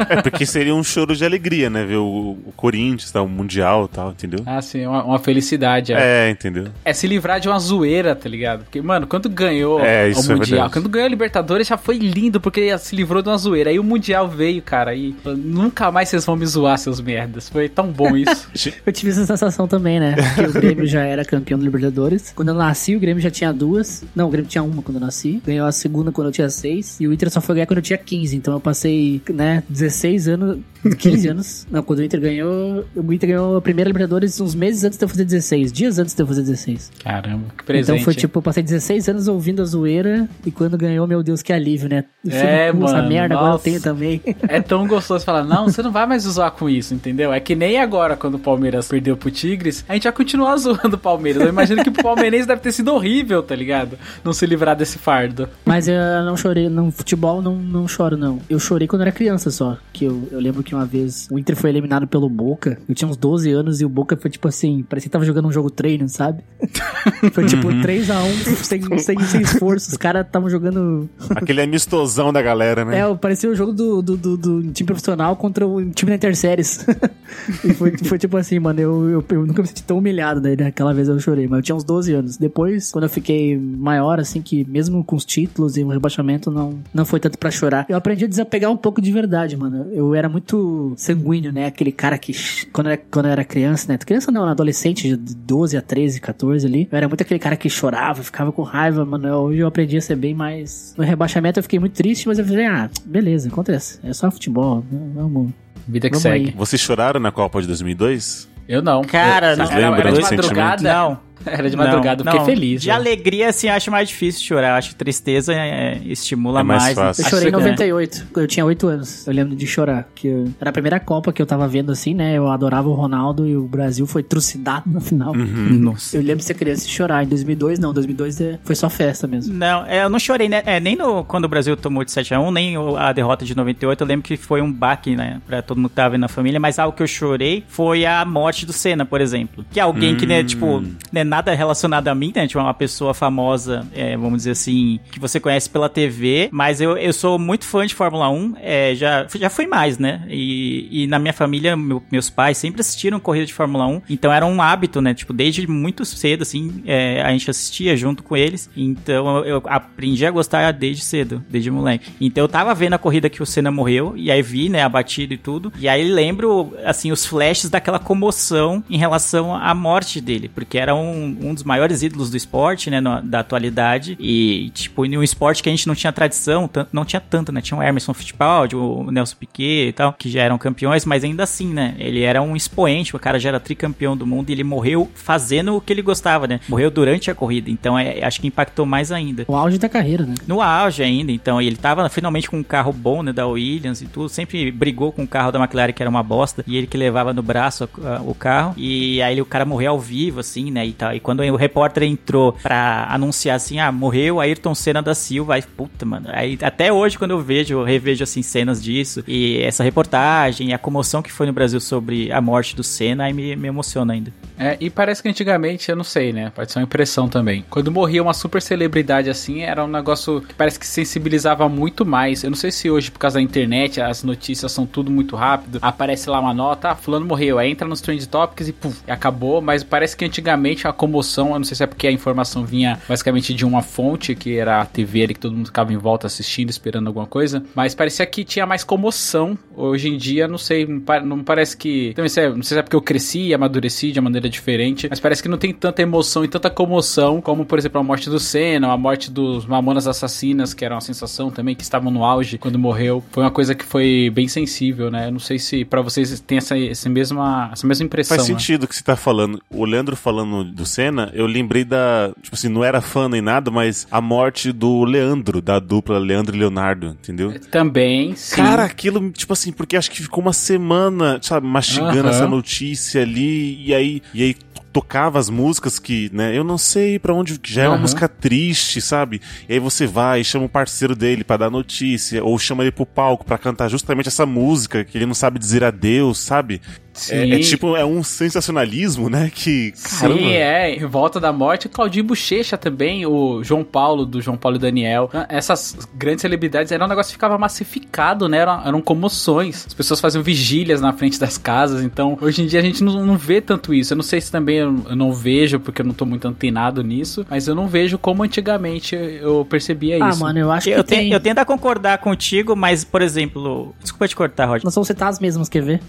É, porque seria um choro de alegria, né? Ver o, o Corinthians, tá, o Mundial e tal, entendeu? ah, sim. Uma, uma felicidade. É. É, entendeu? é se livrar de uma zoeira, tá ligado? Porque, mano, quando ganhou É, o é Mundial, verdade. quando ganhou a Libertadores já foi lindo, porque se livrou de uma zoeira. Aí o Mundial veio, cara, e nunca mais vocês vão me zoar, seus merdas. Foi tão bom isso. (laughs) Eu tive essa sensação também, né? Que o Grêmio já era campeão da Libertadores. Quando eu nasci, o Grêmio já tinha duas. Não, o Grêmio tinha uma quando eu nasci. Ganhou a segunda quando eu tinha seis. E o Inter só foi ganhar quando eu tinha 15. Então eu passei, né, 16 anos 15 (laughs) anos. Não, quando o Inter ganhou, o Inter ganhou a primeira Libertadores uns meses antes de eu fazer 16, dias antes de eu fazer 16. Caramba, que presente. Então foi tipo, eu passei 16 anos ouvindo a zoeira e quando ganhou, meu Deus, que alívio, né? É, Filho, Essa mano, merda agora eu nossa. tenho também. É tão gostoso falar, não, você não vai mais zoar com isso, entendeu? É que nem agora, quando o Palmeiras perdeu pro Tigres, a gente vai continuar (laughs) zoando o Palmeiras. Eu imagino que pro palmeirense deve ter sido horrível, tá ligado? Não se livrar desse fardo. Mas eu não chorei, no futebol não, não choro, não. Eu chorei quando era criança só. Que eu, eu lembro que uma vez o Inter foi eliminado pelo Boca. Eu tinha uns 12 anos e o Boca foi tipo assim, parecia que tava jogando um jogo treino, sabe? (laughs) foi tipo 3x1 sem, sem, sem esforço. Os caras estavam jogando. Aquele amistosão da galera, né? É, parecia o jogo do, do, do, do time profissional contra o time da Interséries. (laughs) e foi, foi tipo assim, mano, eu, eu, eu nunca me senti tão humilhado, né? Naquela vez eu chorei, mas eu tinha uns 12 anos. Depois, quando eu fiquei maior, assim, que mesmo com os títulos e o rebaixamento, não, não foi tanto pra chorar. Eu aprendi a desapegar um pouco de verdade, mano. Eu era muito sanguíneo, né? Aquele cara que, quando eu era, quando eu era criança, né? Criança não, adolescente, de 12 a 13, 14 ali, eu era muito aquele cara que chorava, ficava com raiva, mano. Eu- Hoje eu aprendi a ser bem mais. No rebaixamento eu fiquei muito triste, mas eu falei, ah, beleza, acontece. É só futebol. Vamos. Vida que Vamos segue. aí. Vocês choraram na Copa de 2002? Eu não. Cara, eu, não. era, era Lembram de madrugada? Não. (laughs) Era de madrugada, Não, fiquei não. feliz. De né? alegria, assim, acho mais difícil chorar. Acho que tristeza é, estimula É mais mais. fácil. Eu chorei em que é. 98, eu tinha 8 anos. Eu lembro de chorar. Que eu- era a primeira Copa que eu tava vendo assim, né? Eu adorava o Ronaldo e o Brasil foi trucidado (laughs) na final. Nossa. Eu lembro de ser criança e chorar. Em 2002, não. 2002 é- foi só festa mesmo. Não, é, eu não chorei, né? É, nem no, quando o Brasil tomou de 7x1, nem a derrota de 98. Eu lembro que foi um baque, né? Pra todo mundo que tava vendo na família. Mas algo que eu chorei foi a morte do Senna, por exemplo. Que é alguém que, né, tipo, né, nada relacionado a mim, né? Tipo, uma pessoa famosa, é, vamos dizer assim, que você conhece pela TV. Mas eu, eu sou muito fã de Fórmula 1. é, já, já fui mais, né? E, e na minha família, meu- meus pais sempre assistiram corrida de Fórmula 1. Então era um hábito, né? Tipo, desde muito cedo, assim, é, a gente assistia junto com eles. Então eu, eu aprendi a gostar desde cedo, desde moleque. Então eu tava vendo a corrida que o Senna morreu, e aí vi, né, a batida e tudo. E aí lembro, assim, os flashes daquela comoção em relação à morte dele, porque era um, um dos maiores ídolos do esporte, né, no- da atualidade. E, tipo, em um esporte que a gente não tinha tradição, não tinha tanto, né? Tinha o Emerson Fittipaldi, o Nelson Piquet e tal, que já eram campeões, mas ainda assim, né? Ele era um expoente, o cara já era tricampeão do mundo e ele morreu fazendo o que ele gostava, né? Morreu durante a corrida, então é, acho que impactou mais ainda. O auge da carreira, né? No auge ainda, então, e ele tava finalmente com um carro bom, né, da Williams e tudo, sempre brigou com o carro da McLaren que era uma bosta, e ele que levava no braço a- a- o carro, e aí o cara morreu ao vivo, assim, né, e e quando o repórter entrou pra anunciar assim, ah, morreu Ayrton Senna da Silva, aí, puta, mano, aí até hoje quando eu vejo, eu revejo, assim, cenas disso, e essa reportagem, e a comoção que foi no Brasil sobre a morte do Senna, aí me, me emociona ainda. É, e parece que antigamente, eu não sei, né? Pode ser uma impressão também. Quando morria uma super celebridade assim, era um negócio que parece que sensibilizava muito mais. Eu não sei se hoje, por causa da internet, as notícias são tudo muito rápido. Aparece lá uma nota, ah, fulano morreu. Aí entra nos trend topics e puf, acabou. Mas parece que antigamente a comoção, eu não sei se é porque a informação vinha basicamente de uma fonte, que era a TV ali, que todo mundo ficava em volta assistindo, esperando alguma coisa. Mas parecia que tinha mais comoção. Hoje em dia, não sei, não pa- não parece que. Também sei, não sei se é porque eu cresci e amadureci de uma maneira diferente, mas parece que não tem tanta emoção e tanta comoção como, por exemplo, a morte do Senna, a morte dos Mamonas Assassinas, que era uma sensação também, que estavam no auge quando morreu. Foi uma coisa que foi bem sensível, né? Eu não sei se pra vocês tem essa, essa, mesma, essa mesma impressão. Faz né? sentido o que você tá falando. O Leandro falando do Senna, eu lembrei da. Tipo assim, não era fã nem nada, mas a morte do Leandro, da dupla Leandro e Leonardo, entendeu? Também, sim. Cara, aquilo, tipo assim, porque acho que ficou uma semana, sabe, mastigando essa notícia ali, e aí, e aí tocava as músicas que, né, eu não sei pra onde, já é uma Aham. música triste, sabe? E aí você vai, chama o parceiro dele pra dar notícia, ou chama ele pro palco pra cantar justamente essa música que ele não sabe dizer adeus, sabe? É, é tipo, é um sensacionalismo, né, que, caramba. Sim, é. Em Volta da Morte, o Claudinho Bochecha também, o João Paulo, do João Paulo e Daniel. Essas grandes celebridades, era um negócio que ficava massificado, né? Eram, eram comoções. As pessoas faziam vigílias na frente das casas. Então, hoje em dia a gente não, não vê tanto isso. Eu não sei se também eu, eu não vejo, porque eu não tô muito antenado nisso, mas eu não vejo como antigamente eu percebia Ah, isso. mano, eu acho que Eu, tem... te, eu tento a concordar contigo, mas, por exemplo, desculpa te cortar, Roger. Nós vamos citar as mesmas, quer ver?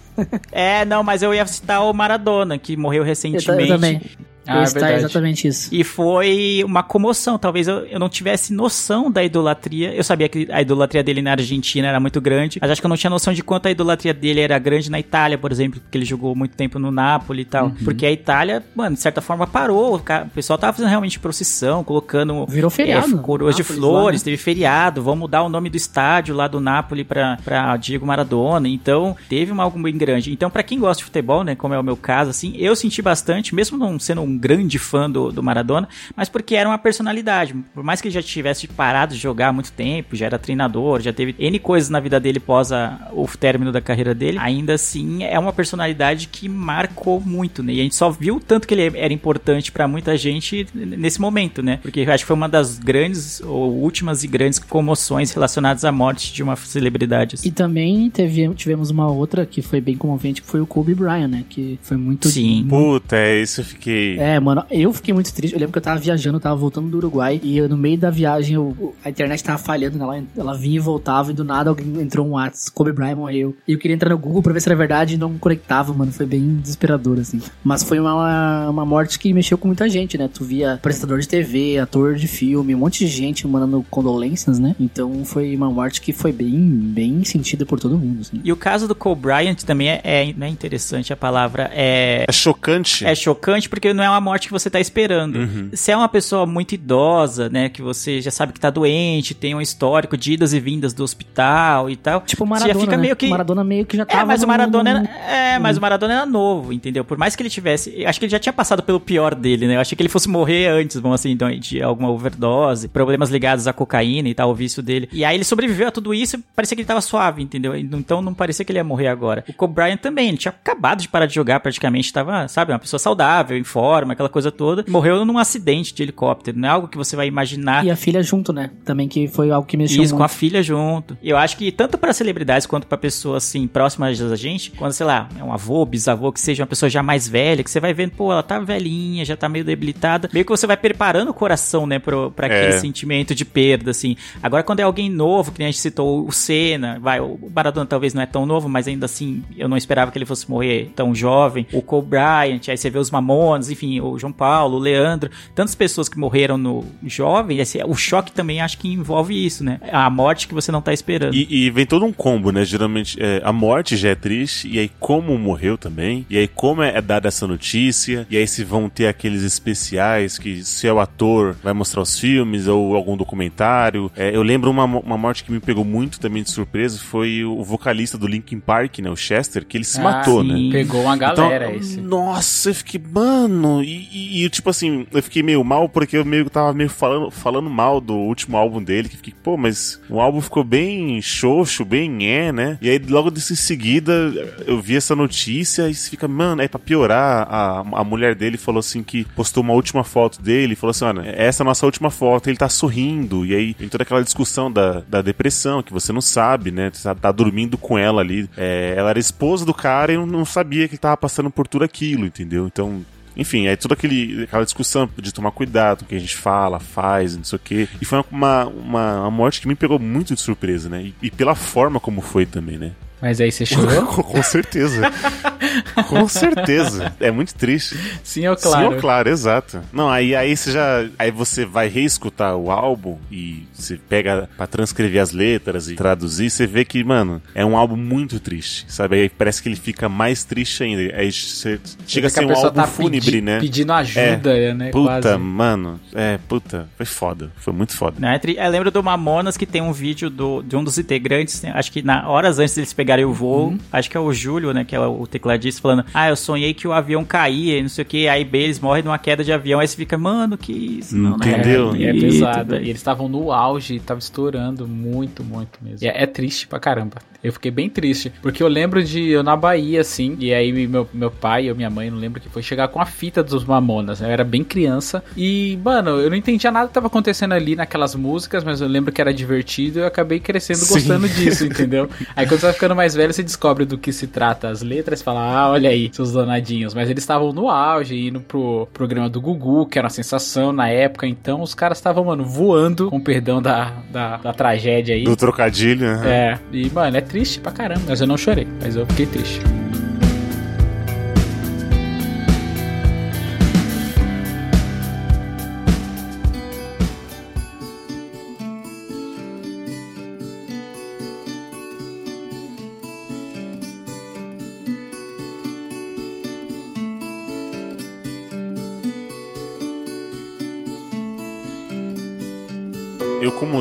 É, não, mas eu ia citar o Maradona, que morreu Eu, ta- eu recentemente. também. Ah, é tá verdade. exatamente isso. E foi uma comoção. Talvez eu, eu não tivesse noção da idolatria. Eu sabia que a idolatria dele na Argentina era muito grande, mas acho que eu não tinha noção de quanto a idolatria dele era grande na Itália, por exemplo, porque ele jogou muito tempo no Napoli e tal. Uhum. Porque a Itália, mano, de certa forma parou. O, ca- o pessoal tava fazendo realmente procissão, colocando Virou feriado. é, coroas de flores, lá, né? teve feriado, vão mudar o nome do estádio lá do Napoli pra, pra Diego Maradona. Então, teve uma, algo bem grande. Então, pra quem gosta de futebol, né, como é o meu caso, assim, eu senti bastante, mesmo não sendo um grande fã do, do Maradona, mas porque era uma personalidade. Por mais que ele já tivesse parado de jogar há muito tempo, já era treinador, já teve N coisas na vida dele pós a- o término da carreira dele, ainda assim é uma personalidade que marcou muito, né? E a gente só viu o tanto que ele era importante pra muita gente nesse momento, né? Porque eu acho que foi uma das grandes ou últimas e grandes comoções relacionadas à morte de uma celebridade. assim. E também teve, tivemos uma outra que foi bem comovente, que foi o Kobe Bryant, né? Que foi muito. Sim. Puta, é isso eu fiquei. É, mano, eu fiquei muito triste. Eu lembro que eu tava viajando, eu tava voltando do Uruguai. E eu, no meio da viagem, eu- a internet tava falhando. né, Ela, ela vinha e voltava. E do nada alguém entrou um WhatsApp. Kobe Bryant morreu. E eu queria entrar no Google pra ver se era verdade. E não conectava, mano. Foi bem desesperador, assim. Mas foi uma, uma morte que mexeu com muita gente, né? Tu via apresentador de TV, ator de filme, um monte de gente mandando condolências, né? Então foi uma morte que foi bem, bem sentida por todo mundo, assim. E o caso do Kobe Bryant também é, é- não é interessante a palavra, é É chocante. É chocante porque não é uma morte que você tá esperando. Uhum. Se é uma pessoa muito idosa, né, que você já sabe que tá doente, tem um histórico de idas e vindas do hospital e tal. Tipo o Maradona, já fica né? meio que O Maradona meio que já tava É, mas o Maradona no- era, é, mas o Maradona era novo, entendeu? Por mais que ele tivesse, eu acho que ele já tinha passado pelo pior dele, né? Eu achei que ele fosse morrer antes, vamos assim, então, de alguma overdose, problemas ligados à cocaína e tal, o vício dele. E aí ele sobreviveu a tudo isso, e parecia que ele tava suave, entendeu? Então não parecia que ele ia morrer agora. O Kobe Bryant também, ele tinha acabado de parar de jogar praticamente, tava, sabe, uma pessoa saudável, em forma, aquela coisa toda. Morreu num acidente de helicóptero, não é algo que você vai imaginar. E a filha junto, né? Também que foi algo que mexeu Isso, com a muito. filha junto. Eu acho que tanto para celebridades quanto para pessoas assim próximas da gente, quando sei lá, é um avô, bisavô, que seja uma pessoa já mais velha, que você vai vendo, pô, ela tá velhinha, já tá meio debilitada, meio que você vai preparando o coração, né, pro, pra aquele É. sentimento de perda, assim. Agora, quando é alguém novo, que nem a gente citou o Senna, vai, o Maradona talvez não é tão novo, mas ainda assim, eu não esperava que ele fosse morrer tão jovem. O Kobe Bryant, aí você vê os Mamonas, enfim, o João Paulo, o Leandro, tantas pessoas que morreram no jovem, esse- o choque também acho que envolve isso, né? A morte que você não tá esperando. E, e vem todo um combo, né? Geralmente é, a morte já é triste, e aí como morreu também, e aí como é, é dada essa notícia, e aí se vão ter aqueles especiais que se é o ator vai mostrar os filmes ou algum documentário. É, eu lembro uma, uma morte que me pegou muito também de surpresa, foi o vocalista do Linkin Park, né? O Chester, que ele se Ah, matou, sim. né? Pegou uma galera Então, esse. Nossa, eu fiquei, mano, e, e- tipo assim, eu fiquei meio mal porque eu meio tava meio falando, falando mal do último álbum dele, que fiquei, pô, mas o álbum ficou bem xoxo, bem é, né? E aí logo disso em seguida eu vi essa notícia e você fica, mano, é pra piorar, a, a mulher dele falou assim que postou uma última foto dele, falou assim, olha, essa é a nossa última foto, ele tá sorrindo, e aí tem toda aquela discussão da, da depressão, que você não sabe, né? Tá, tá dormindo com ela ali, é, ela era esposa do cara e não, não sabia que ele tava passando por tudo aquilo, entendeu? Então, enfim, é toda aquele, aquela discussão de tomar cuidado com o que a gente fala, faz, não sei o quê. E foi uma, uma, uma morte que me pegou muito de surpresa, né? E, e pela forma como foi também, né? Mas aí você chorou? (laughs) com, certeza. com certeza. É muito triste. Sim ou claro? Sim, ou claro, exato. Não, aí, aí você já. Aí você vai reescutar o álbum e você pega pra transcrever as letras e traduzir, você vê que, mano, é um álbum muito triste, sabe? Aí parece que ele fica mais triste ainda. Aí você chega a ser um álbum tá fúnebre, pedi- né? Pedindo ajuda, né? Puta, quase. mano. É, puta. Foi foda. Foi muito foda. Né? Tri- Eu lembro do Mamonas que tem um vídeo do, de um dos integrantes, acho que na horas antes deles pegarem o voo, acho que é o Júlio, né, que é o tecladista, falando: Ah, eu sonhei que o avião caía e não sei o que, aí eles morrem numa queda de avião, aí você fica, mano, que isso? Não, não Entendeu? É, é pesado. velho." E eles estavam no auge, tava estourando muito, muito mesmo. E é, é triste pra caramba. Eu fiquei bem triste. Porque eu lembro de eu na Bahia, assim, e aí meu, meu pai ou minha mãe, não lembro que foi, chegar com a fita dos Mamonas. né? Eu era bem criança. E, mano, eu não entendia nada que tava acontecendo ali naquelas músicas, mas eu lembro que era divertido e eu acabei crescendo Sim. gostando disso, (laughs) entendeu? Aí quando você vai ficando mais velho, você descobre do que se trata as letras e fala, ah, olha aí, seus danadinhos. Mas eles estavam no auge, indo pro programa do Gugu, que era uma sensação na época, então os caras estavam, mano, voando, com perdão da, da, da tragédia aí. Do trocadilho, né? É, e, mano, é triste pra caramba, mas eu não chorei, mas eu fiquei triste.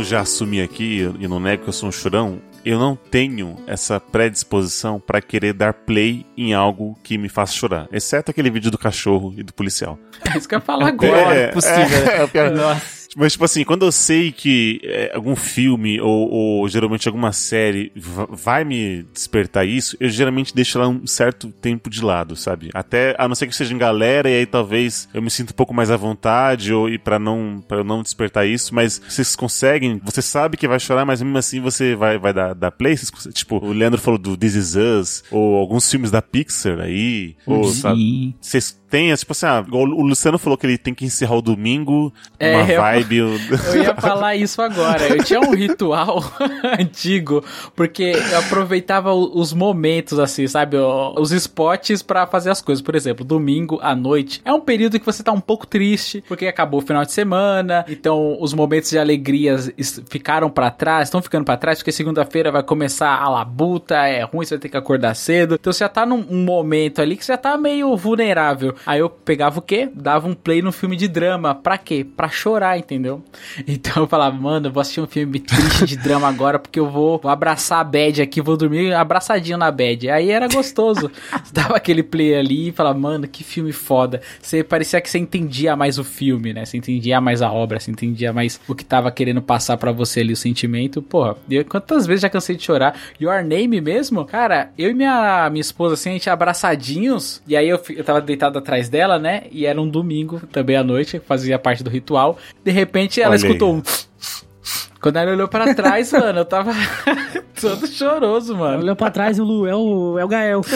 Já assumi aqui e não nego que eu sou um chorão, eu não tenho essa predisposição pra querer dar play em algo que me faça chorar. Exceto aquele vídeo do cachorro e do policial. É isso que eu falar agora. É, possível, né? é, é. Nossa. Mas, tipo assim, quando eu sei que é, algum filme ou, ou geralmente alguma série va- vai me despertar isso, eu geralmente deixo ela um certo tempo de lado, sabe? Até, a não ser que seja em galera, e aí talvez eu me sinta um pouco mais à vontade, ou e para não, pra eu não despertar isso, mas vocês conseguem, você sabe que vai chorar, mas mesmo assim você vai, vai dar, dar play? Conseguem- tipo, o Leandro falou do This Is Us, ou alguns filmes da Pixar aí, ou, sabe? Vocês têm, tipo assim, ah, o Luciano falou que ele tem que encerrar o domingo, É, uma eu- vibe. Eu ia falar isso agora. Eu tinha um ritual (laughs) antigo, porque eu aproveitava os momentos, assim, sabe? Os spots pra fazer as coisas. Por exemplo, domingo à noite. É um período que você tá um pouco triste, porque acabou o final de semana. Então, os momentos de alegria ficaram pra trás, estão ficando pra trás, porque segunda-feira vai começar a labuta, é ruim, você vai ter que acordar cedo. Então, você já tá num um momento ali que você já tá meio vulnerável. Aí eu pegava o quê? Dava um play no filme de drama. Pra quê? Pra chorar, entendeu? (laughs) Então eu falava, mano, eu vou assistir um filme triste de drama agora, porque eu vou, vou abraçar a bad aqui, vou dormir abraçadinho na bad. Aí era gostoso. Você (laughs) dava aquele play ali e falava, mano, que filme foda. Você parecia que você entendia mais o filme, né? Você entendia mais a obra, você entendia mais o que tava querendo passar pra você ali, o sentimento. Porra, eu quantas vezes já cansei de chorar. Your Name mesmo, cara, eu e minha, minha esposa, assim, a gente abraçadinhos. E aí eu, eu tava deitado atrás dela, né? E era um domingo também à noite, fazia parte do ritual. De repente ela escutou um. Quando ela olhou pra trás, mano, eu tava (laughs) todo choroso, mano. Olhou pra trás o Lu, é o, é o Gael. (laughs)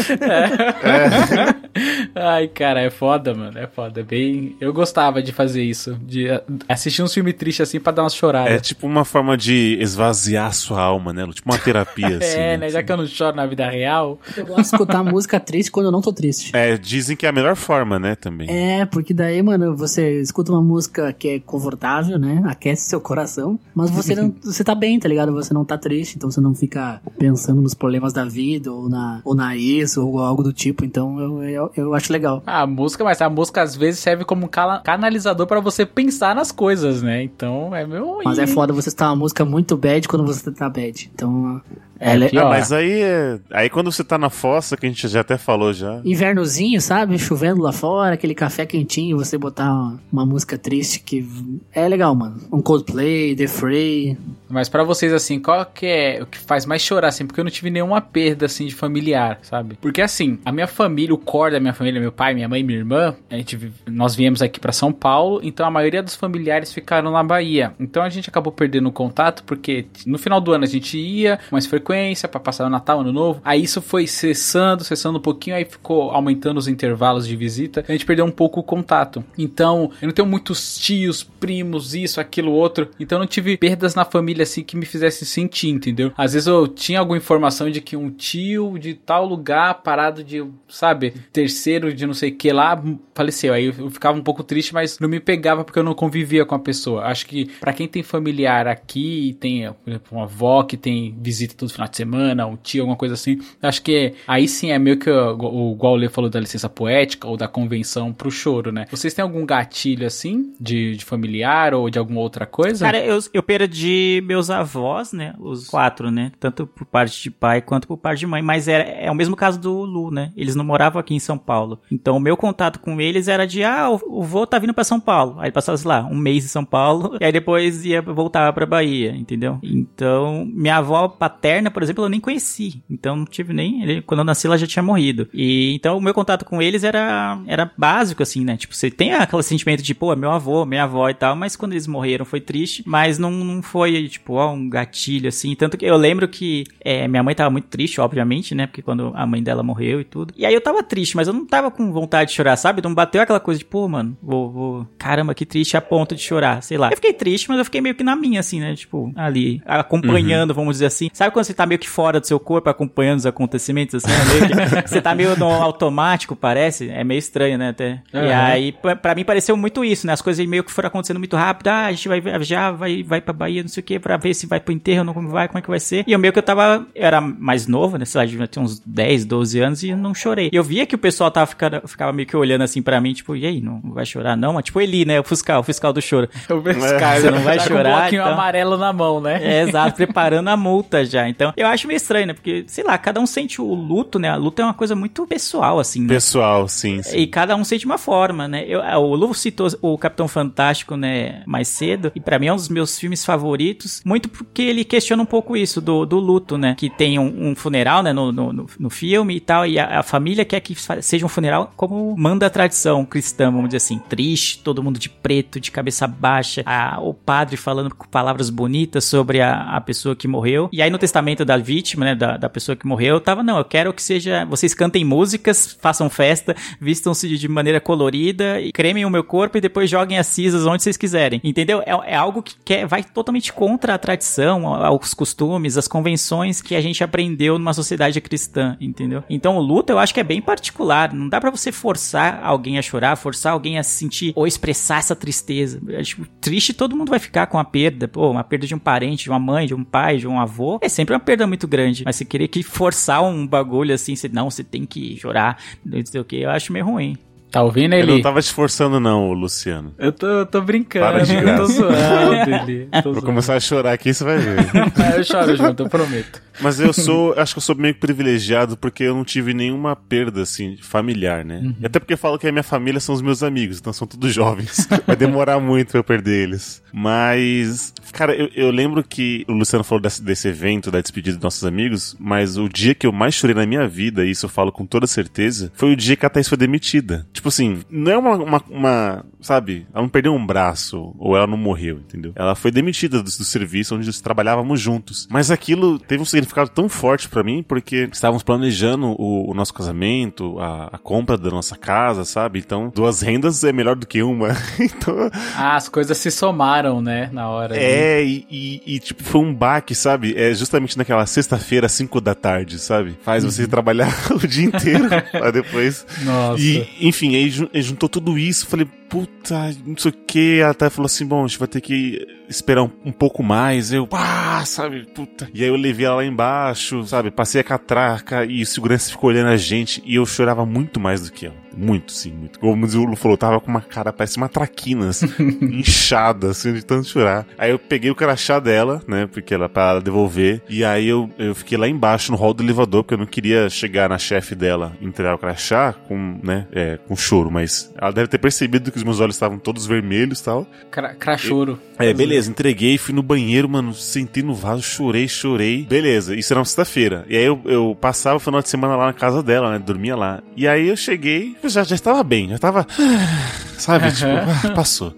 Ai, cara, é foda, mano. É foda. É bem. Eu gostava de fazer isso. De ah, assistir uns filmes tristes assim pra dar umas É choradas. tipo uma forma de esvaziar sua alma, né? Tipo uma terapia, (laughs) assim. É, né? Já que eu não choro na vida real. Eu gosto de escutar música triste quando eu não tô triste. É, dizem que é a melhor forma, né, também. É, porque daí, mano, você escuta uma música que é confortável, né? Aquece seu coração, mas você não, você tá bem, tá ligado? Você não tá triste, então você não fica pensando nos problemas da vida ou na ou na ex ou algo do tipo. Então eu, eu, eu acho legal. A música, mas a música às vezes serve como cala- canalizador pra você pensar nas coisas, né? Então é meu. Mas é foda você escutar uma música muito bad quando você tá bad. Então É, é, le- pior. Ah, mas aí é. Aí quando você tá na fossa, que a gente já até falou já. Invernozinho, sabe? Chovendo lá fora, aquele café quentinho, você botar uma, uma música triste que é legal, mano. Um Coldplay, The Free. Mas pra vocês, assim, qual que é o que faz mais chorar, assim? Porque eu não tive nenhuma perda, assim, de familiar, sabe? Porque, assim, a minha família, o core da minha família, meu pai, minha mãe minha irmã, a gente, nós viemos aqui pra São Paulo, então a maioria dos familiares ficaram na Bahia. Então a gente acabou perdendo o contato, porque no final do ano a gente ia com mais frequência pra passar o Natal, Ano Novo. Aí isso foi cessando, cessando um pouquinho, aí ficou aumentando os intervalos de visita. A gente perdeu um pouco o contato. Então, eu não tenho muitos tios, primos, isso, aquilo, outro. Então, eu não tive perdas na família assim que me fizesse sentir, entendeu? Às vezes eu tinha alguma informação de que um tio de tal lugar, parado de, sabe, terceiro de não sei que lá, faleceu. Aí eu ficava um pouco triste, mas não me pegava porque eu não convivia com a pessoa. Acho que pra quem tem familiar aqui, tem, por exemplo, uma avó que tem visita todo final de semana, um tio, alguma coisa assim, acho que aí sim é meio que o, o igual o Lê falou da licença poética ou da convenção pro choro, né? Vocês têm algum gatilho assim de, de familiar ou de alguma outra coisa? Cara, eu, eu perdi meus avós, né? Os quatro, né? Tanto por parte de pai quanto por parte de mãe. Mas era, é o mesmo caso do Lu, né? Eles não moravam aqui em São Paulo. Então, o meu contato com eles era de, ah, o, o vô tá vindo pra São Paulo. Aí passava, sei lá, um mês em São Paulo. (laughs) E aí depois ia voltar pra Bahia, entendeu? Então, minha avó paterna, por exemplo, eu nem conheci. Então, não tive nem. ele- Quando eu nasci, ela já tinha morrido. E então, o meu contato com eles era, era básico, assim, né? Tipo, você tem aquele sentimento de, pô, é meu avô, minha avó e tal. Mas quando eles morreram foi triste. Mas não, não foi, tipo, ó, um gatilho, assim. Tanto que eu lembro que é, minha mãe tava muito triste, obviamente, né? Porque quando a mãe dela morreu e tudo. E aí eu tava triste, mas eu não tava com vontade de chorar, sabe? Não bateu aquela coisa de, pô, mano, vou, vou. Caramba, que triste a ponto de chorar, sei lá. Eu fiquei triste, mas eu fiquei meio que na minha, assim, né? Tipo, ali, acompanhando, vamos dizer assim. Sabe quando você tá meio que fora do seu corpo, acompanhando os acontecimentos, assim, né? meio que, (laughs) você tá meio no automático, parece. É meio estranho, né, até. E Aham. aí, pra, pra mim, pareceu muito isso, né? As coisas meio que foram acontecendo muito rápido. Ah, a gente vai já, vai, vai pra Bahia, não sei o que, pra ver se vai pro enterro, não como vai, como é que vai ser. E eu meio que eu tava, eu era mais novo, né? Sei lá, devia ter uns 10, 12 anos e não chorei. E eu via que o pessoal tava ficando, ficava meio que olhando assim pra mim, tipo, e aí, não vai chorar não? Mas tipo Eli, né? O fiscal, o fiscal do choro. Vejo esse cara, Você não vai tá chorar, com um bloquinho então. amarelo na mão, né? É, exato, (laughs) preparando a multa já. Então, eu acho meio estranho, né? Porque, sei lá, cada um sente o luto, né? A luta é uma coisa muito pessoal, assim, né? Pessoal, sim, sim. E cada um sente uma forma, né? Eu, o Luvo citou o Capitão Fantástico, né, mais cedo, e pra mim é um dos meus filmes favoritos, muito porque ele questiona um pouco isso do, do luto, né? Que tem um, um funeral, né, no, no, no- filme e tal, e a, a família quer que seja um funeral como manda a tradição cristã, vamos dizer assim, triste, todo mundo de preto, de cabeça baixa, a- o padre falando palavras bonitas sobre a, a pessoa que morreu. E aí no testamento da vítima, né, da, da pessoa que morreu, tava, não, eu quero que seja, vocês cantem músicas, façam festa, vistam-se de maneira colorida e cremem o meu corpo e depois joguem as cinzas onde vocês quiserem. Entendeu? É, é algo que quer, vai totalmente contra a tradição, aos costumes, as convenções que a gente aprendeu numa sociedade cristã, entendeu? Então o luto eu acho que é bem particular. Não dá pra você forçar alguém a chorar, forçar alguém a se sentir ou expressar essa tristeza. Acho triste todo mundo vai ficar com a perda, pô, uma perda de um parente, de uma mãe, de um pai, de um avô. É sempre uma perda muito grande. Mas você querer que forçar um bagulho assim, você, não, você tem que chorar, não sei o que, eu acho meio ruim. Tá ouvindo, Eu Eli? não tava te forçando, não, Luciano. Eu tô, eu tô brincando, Para de eu tô graça. zoando, (laughs) Eli. Tô Vou zoando. começar a chorar aqui, você vai ver. Ah, (laughs) eu choro junto, eu prometo. Mas eu sou, acho que eu sou meio privilegiado porque eu não tive nenhuma perda, assim, familiar, né? Uhum. Até porque eu falo que a minha família são os meus amigos, então são todos (laughs) jovens. Vai demorar muito pra eu perder eles. Mas, cara, eu, eu lembro que o Luciano falou desse, desse evento, da despedida dos nossos amigos, mas o dia que eu mais chorei na minha vida, e isso eu falo com toda certeza, foi o dia que a Thaís foi demitida. Tipo assim, não é uma, uma, uma, sabe, ela não perdeu um braço, ou ela não morreu, entendeu? Ela foi demitida do, do serviço onde nós trabalhávamos juntos. Mas aquilo teve um significado tão forte pra mim, porque estávamos planejando o, o nosso casamento, a, a compra da nossa casa, sabe? Então, duas rendas é melhor do que uma. (laughs) então, Ah, as coisas se somaram, né, na hora. é, e, e- e, tipo, foi um baque, sabe? É justamente naquela sexta-feira, 5 da tarde, sabe? Faz você trabalhar (laughs) o dia inteiro pra depois. Nossa. E, enfim, jun- aí juntou tudo isso, falei, puta, não sei o que. Ela até falou assim: bom, a gente vai ter que esperar um, um pouco mais. Eu, pá, sabe, puta. E aí eu levei ela lá embaixo, sabe? Passei a catraca e o segurança ficou olhando a gente e eu chorava muito mais do que ela. Muito, sim, muito. Como o Zulu falou, tava com uma cara, parece uma traquina, assim, (laughs) inchada, assim, de tanto chorar. Aí eu peguei o crachá dela, né, porque ela, pra ela devolver, e aí eu, eu fiquei lá embaixo no hall do elevador, porque eu não queria chegar na chefe dela e entregar o crachá com, né, é, com choro, mas ela deve ter percebido que os meus olhos estavam todos vermelhos e tal. Cra crachoro. É, beleza, entreguei, fui no banheiro, mano, sentei no vaso, chorei, chorei. Beleza, isso era uma sexta-feira. E aí eu, eu passava o final de semana lá na casa dela, né, dormia lá. E aí eu cheguei, eu já, já estava bem, já estava, (sighs) sabe, tipo, ah, (laughs) passou.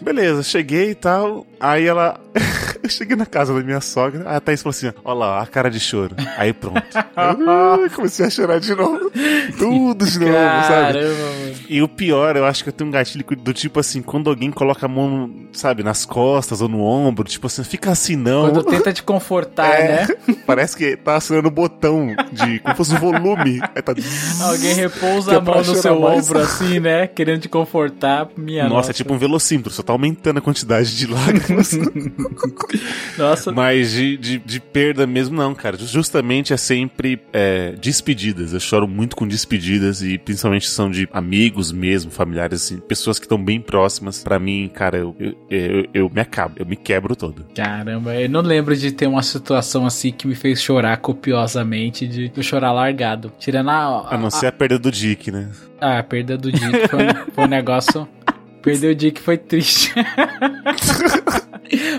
Beleza, cheguei e tal. Aí ela. (laughs) eu cheguei na casa da minha sogra. A Thaís falou assim: Olha lá, a cara de choro. Aí pronto. Eu comecei a chorar de novo. Tudo de novo, sabe? Caramba, mano. E o pior, eu acho que eu tenho um gatilho do tipo assim, quando alguém coloca a mão, sabe, nas costas ou no ombro, tipo assim, fica assim não. Quando tenta te confortar, É, né? (laughs) Parece que tá acionando o botão de como fosse um volume. Aí tá. Alguém repousa é a mão no seu mais. ombro assim, né? Querendo te confortar. Minha nossa. Nossa, é tipo um velocímetro, só tá aumentando a quantidade de (laughs) lágrimas. (laughs) Nossa. Mas de, de, de perda mesmo, não, cara. Justamente é sempre é, despedidas. Eu choro muito com despedidas e principalmente são de amigos mesmo, familiares, assim, pessoas que estão bem próximas. Pra mim, cara, eu, eu, eu, eu me acabo, eu me quebro todo. Caramba, eu não lembro de ter uma situação assim que me fez chorar copiosamente, de eu chorar largado. Tirando a. A não ser a perda do Dick, né? a, a perda do Dick foi, um- foi um negócio. (laughs) Perder o Dick foi triste. (laughs)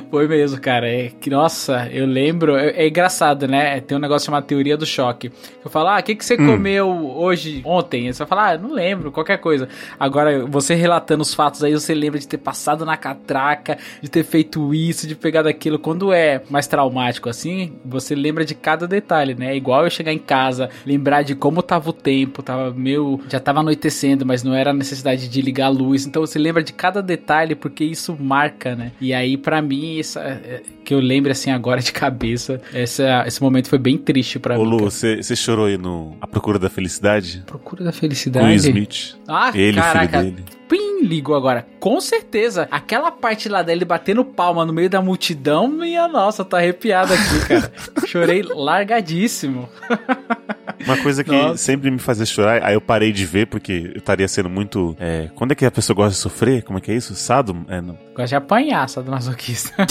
Foi mesmo, cara. É que, nossa, eu lembro. É, é engraçado, né? Tem um negócio chamado teoria do choque. Eu falo, ah, o que, que você comeu hoje, ontem? Você vai falar, ah, não lembro, qualquer coisa. Agora, você relatando os fatos aí, você lembra de ter passado na catraca, de ter feito isso, de pegar daquilo. Quando é mais traumático assim, você lembra de cada detalhe, né? É igual eu chegar em casa, lembrar de como tava o tempo, tava meio. Já tava anoitecendo, mas não era necessidade de ligar a luz. Então você lembra de cada detalhe porque isso marca, né? E aí, pra pra mim, essa, é, que eu lembro assim agora de cabeça, essa, esse momento foi bem triste pra Ô mim. Lu, cara. você chorou aí no A Procura da Felicidade? Procura da felicidade. Will Smith. Ah, Ele, caraca. filho dele. Pim, ligou agora. Com certeza. Aquela parte lá dele batendo palma no meio da multidão, minha nossa, tá arrepiado aqui, cara. (laughs) Chorei largadíssimo. (laughs) Uma coisa que Nossa. sempre me fazia chorar, aí eu parei de ver porque eu estaria sendo muito. É, quando é que a pessoa gosta de sofrer? Como é que é isso? Sado? É, não. Gosta de apanhar, só do masoquista. (laughs)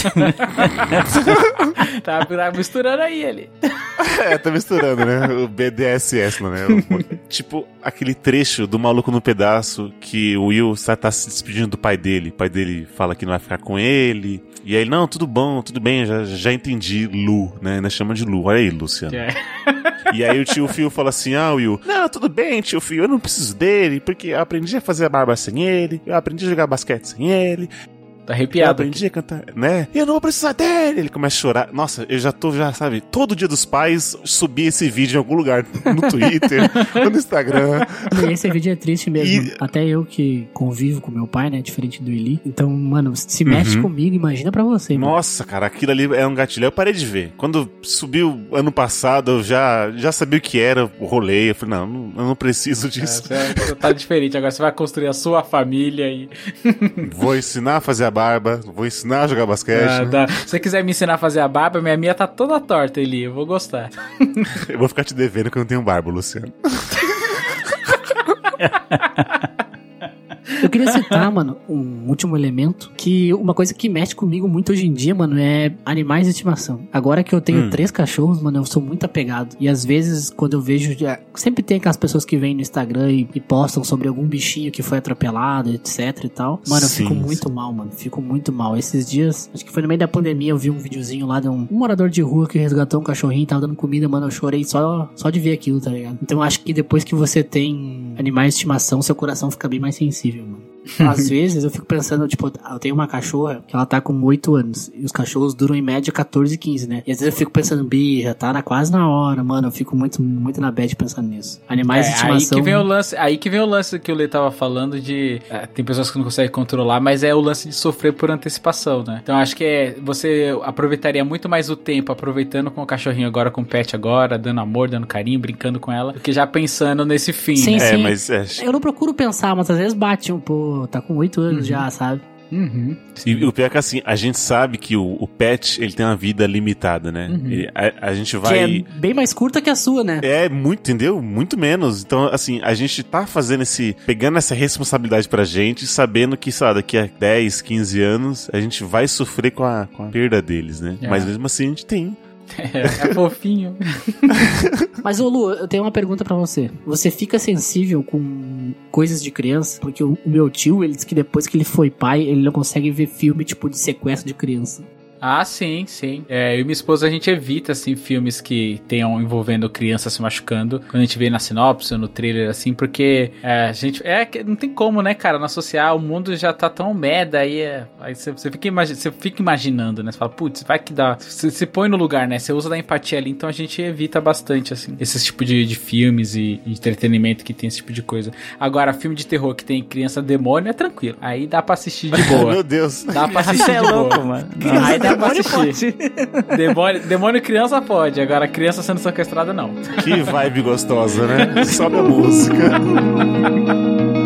tá, tá misturando aí ele. É, tá misturando, né? O BDSS, né? O- tipo, aquele trecho do maluco no pedaço que o Will tá, tá se despedindo do pai dele. O pai dele fala que não vai ficar com ele. E aí, não, tudo bom, tudo bem, já, já entendi, Lu, né? Ainda chama de Lu. Olha aí, Luciano. É. E aí o tio Phil fala assim: Ah, Will, não, tudo bem, tio Phil, eu não preciso dele, porque eu aprendi a fazer a barba sem ele, eu aprendi a jogar basquete sem ele, Tá eu arrepiado. aprendi a cantar, né? E eu não vou precisar dele. Ele começa a chorar. Nossa, eu já tô, já sabe, todo dia dos pais subir esse vídeo em algum lugar, no (laughs) Twitter, no Instagram. E esse vídeo é triste mesmo. E- Até eu que convivo com meu pai, né? Diferente do Eli. Então, mano, se mexe Uhum. comigo, imagina pra você. mano. Nossa, cara, aquilo ali é um gatilho. Eu parei de ver. Quando subiu ano passado, eu já, já sabia o que era o rolê. Eu falei, não, eu não preciso É, disso. você você tá diferente. Agora você vai construir a sua família e. Vou ensinar a fazer a barba, vou ensinar a jogar basquete. Ah, né? tá. Se você quiser me ensinar a fazer a barba, minha minha tá toda torta, Eli. Eu vou gostar. (laughs) Eu vou ficar te devendo que eu não tenho barba, Luciano. (laughs) Eu queria citar, (laughs) mano, um último elemento que uma coisa que mexe comigo muito hoje em dia, mano, é animais de estimação. Agora que eu tenho Hum. três cachorros, mano, eu sou muito apegado. E às vezes, quando eu vejo. já- Sempre tem aquelas pessoas que vêm no Instagram e, e postam sobre algum bichinho que foi atropelado, etc e tal. Mano, eu Sim, fico muito mal, mano. Fico muito mal. Esses dias, acho que foi no meio da pandemia, eu vi um videozinho lá de um, um morador de rua que resgatou um cachorrinho e tava dando comida, mano. Eu chorei só, só de ver aquilo, tá ligado? Então eu acho que depois que você tem animais de estimação, seu coração fica bem mais sensível, mano. Às vezes eu fico pensando, tipo, eu tenho uma cachorra que ela tá com 8 anos. E os cachorros duram em média 14, 15, né? E às vezes eu fico pensando, birra, tá na, quase na hora, mano. Eu fico muito, muito na bad pensando nisso. Animais de É, aí estimação. que vem o lance, aí que vem o lance que o Lê tava falando de é, tem pessoas que não conseguem controlar, mas é o lance de sofrer por antecipação, né? Então acho que é você aproveitaria muito mais o tempo aproveitando com o cachorrinho agora com o pet agora, dando amor, dando carinho, brincando com ela, do que já pensando nesse fim, Sim, né? É, sim. mas é. Eu não procuro pensar, mas às vezes bate um, tá com 8 anos Uhum. já, sabe? Uhum. E o pior é que assim, a gente sabe que o, o pet ele tem uma vida limitada, né? Uhum. Ele- a, a gente Que vai. é bem mais curta que a sua, né? É muito, entendeu? Muito menos. Então, assim, a gente tá fazendo esse. pegando essa responsabilidade pra gente, sabendo que, sei lá, daqui a 10, 15 anos, a gente vai sofrer com a, com a perda deles, né? É. Mas mesmo assim, a gente tem. É, é fofinho. (laughs) Mas, ô Lu, eu tenho uma pergunta pra você. Você fica sensível com coisas de criança? Porque o, o meu tio, ele disse que depois que ele foi pai, ele não consegue ver filme, tipo, de sequestro de criança. Ah, sim, sim. É, eu e minha esposa a gente evita assim filmes que tenham envolvendo criança se machucando. Quando a gente vê na sinopse ou no trailer assim, porque é, a gente é que não tem como, né, cara, não associar o mundo já tá tão merda aí, é, aí você, você fica imagi- você fica imaginando, né? Você fala, putz, vai que dá. Você se põe no lugar, né? Você usa da empatia ali, então a gente evita bastante assim esse tipo de, de filmes e, e entretenimento que tem esse tipo de coisa. Agora, filme de terror que tem criança demônio é tranquilo. Aí dá pra assistir de (laughs) boa. Meu Deus. Dá pra assistir Você é de boa. louco, mano. Aí dá pra Demônio assistir. (laughs) Demônio, demônio criança pode, agora criança sendo sequestrada não. Que vibe gostosa, né? Sobe a música. (laughs)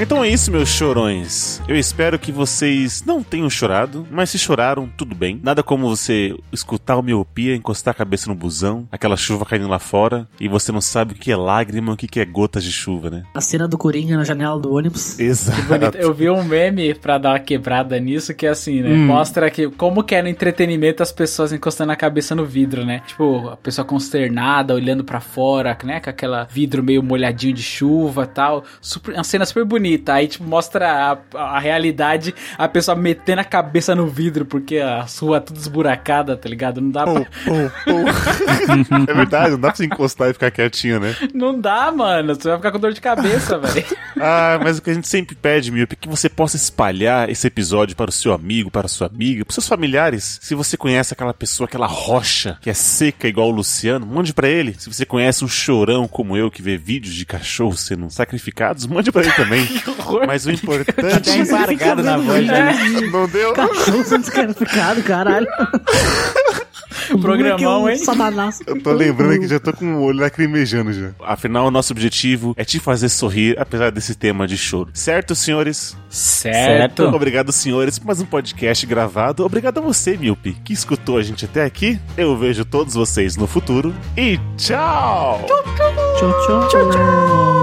Então é isso, meus chorões. Eu espero que vocês não tenham chorado, mas se choraram, tudo bem. Nada como você escutar o miopia, encostar a cabeça no busão, aquela chuva caindo lá fora, e você não sabe o que é lágrima, o que é gotas de chuva, né? A cena do Coringa na janela do ônibus. Exato. Bonito. Eu vi um meme pra dar uma quebrada nisso que é assim, né? Hum. Mostra que como que é no entretenimento as pessoas encostando a cabeça no vidro, né? Tipo, a pessoa consternada, olhando pra fora, né? Com aquela vidro meio molhadinho de chuva e tal. Super, uma cena super bonita. Aí, tipo, mostra a, a realidade, a pessoa metendo a cabeça no vidro, porque a sua é tudo esburacada, tá ligado? Não dá pra... (laughs) É verdade, não dá pra você encostar e ficar quietinho, né? Não dá, mano. Você vai ficar com dor de cabeça, (laughs) velho. Ah, mas o que a gente sempre pede, Miope, é que você possa espalhar esse episódio para o seu amigo, para a sua amiga, para os seus familiares. Se você conhece aquela pessoa, aquela rocha que é seca igual o Luciano, mande para ele. Se você conhece um chorão como eu que vê vídeos de cachorros sendo sacrificados, mande para ele também. (laughs) Mas o (laughs) importante. Tá embargado na voz, né? Não deu? Cachorro sendo descalificado, caralho. (laughs) Programão, hein? Satanás. Eu tô lembrando que já tô com o olho lacrimejando já. Afinal, o nosso objetivo é te fazer sorrir, apesar desse tema de choro. Certo, senhores? Certo. Obrigado, senhores, por mais um podcast gravado. Obrigado a você, Milpe, que escutou a gente até aqui. Eu vejo todos vocês no futuro. E tchau! Tchau, tchau. tchau, tchau.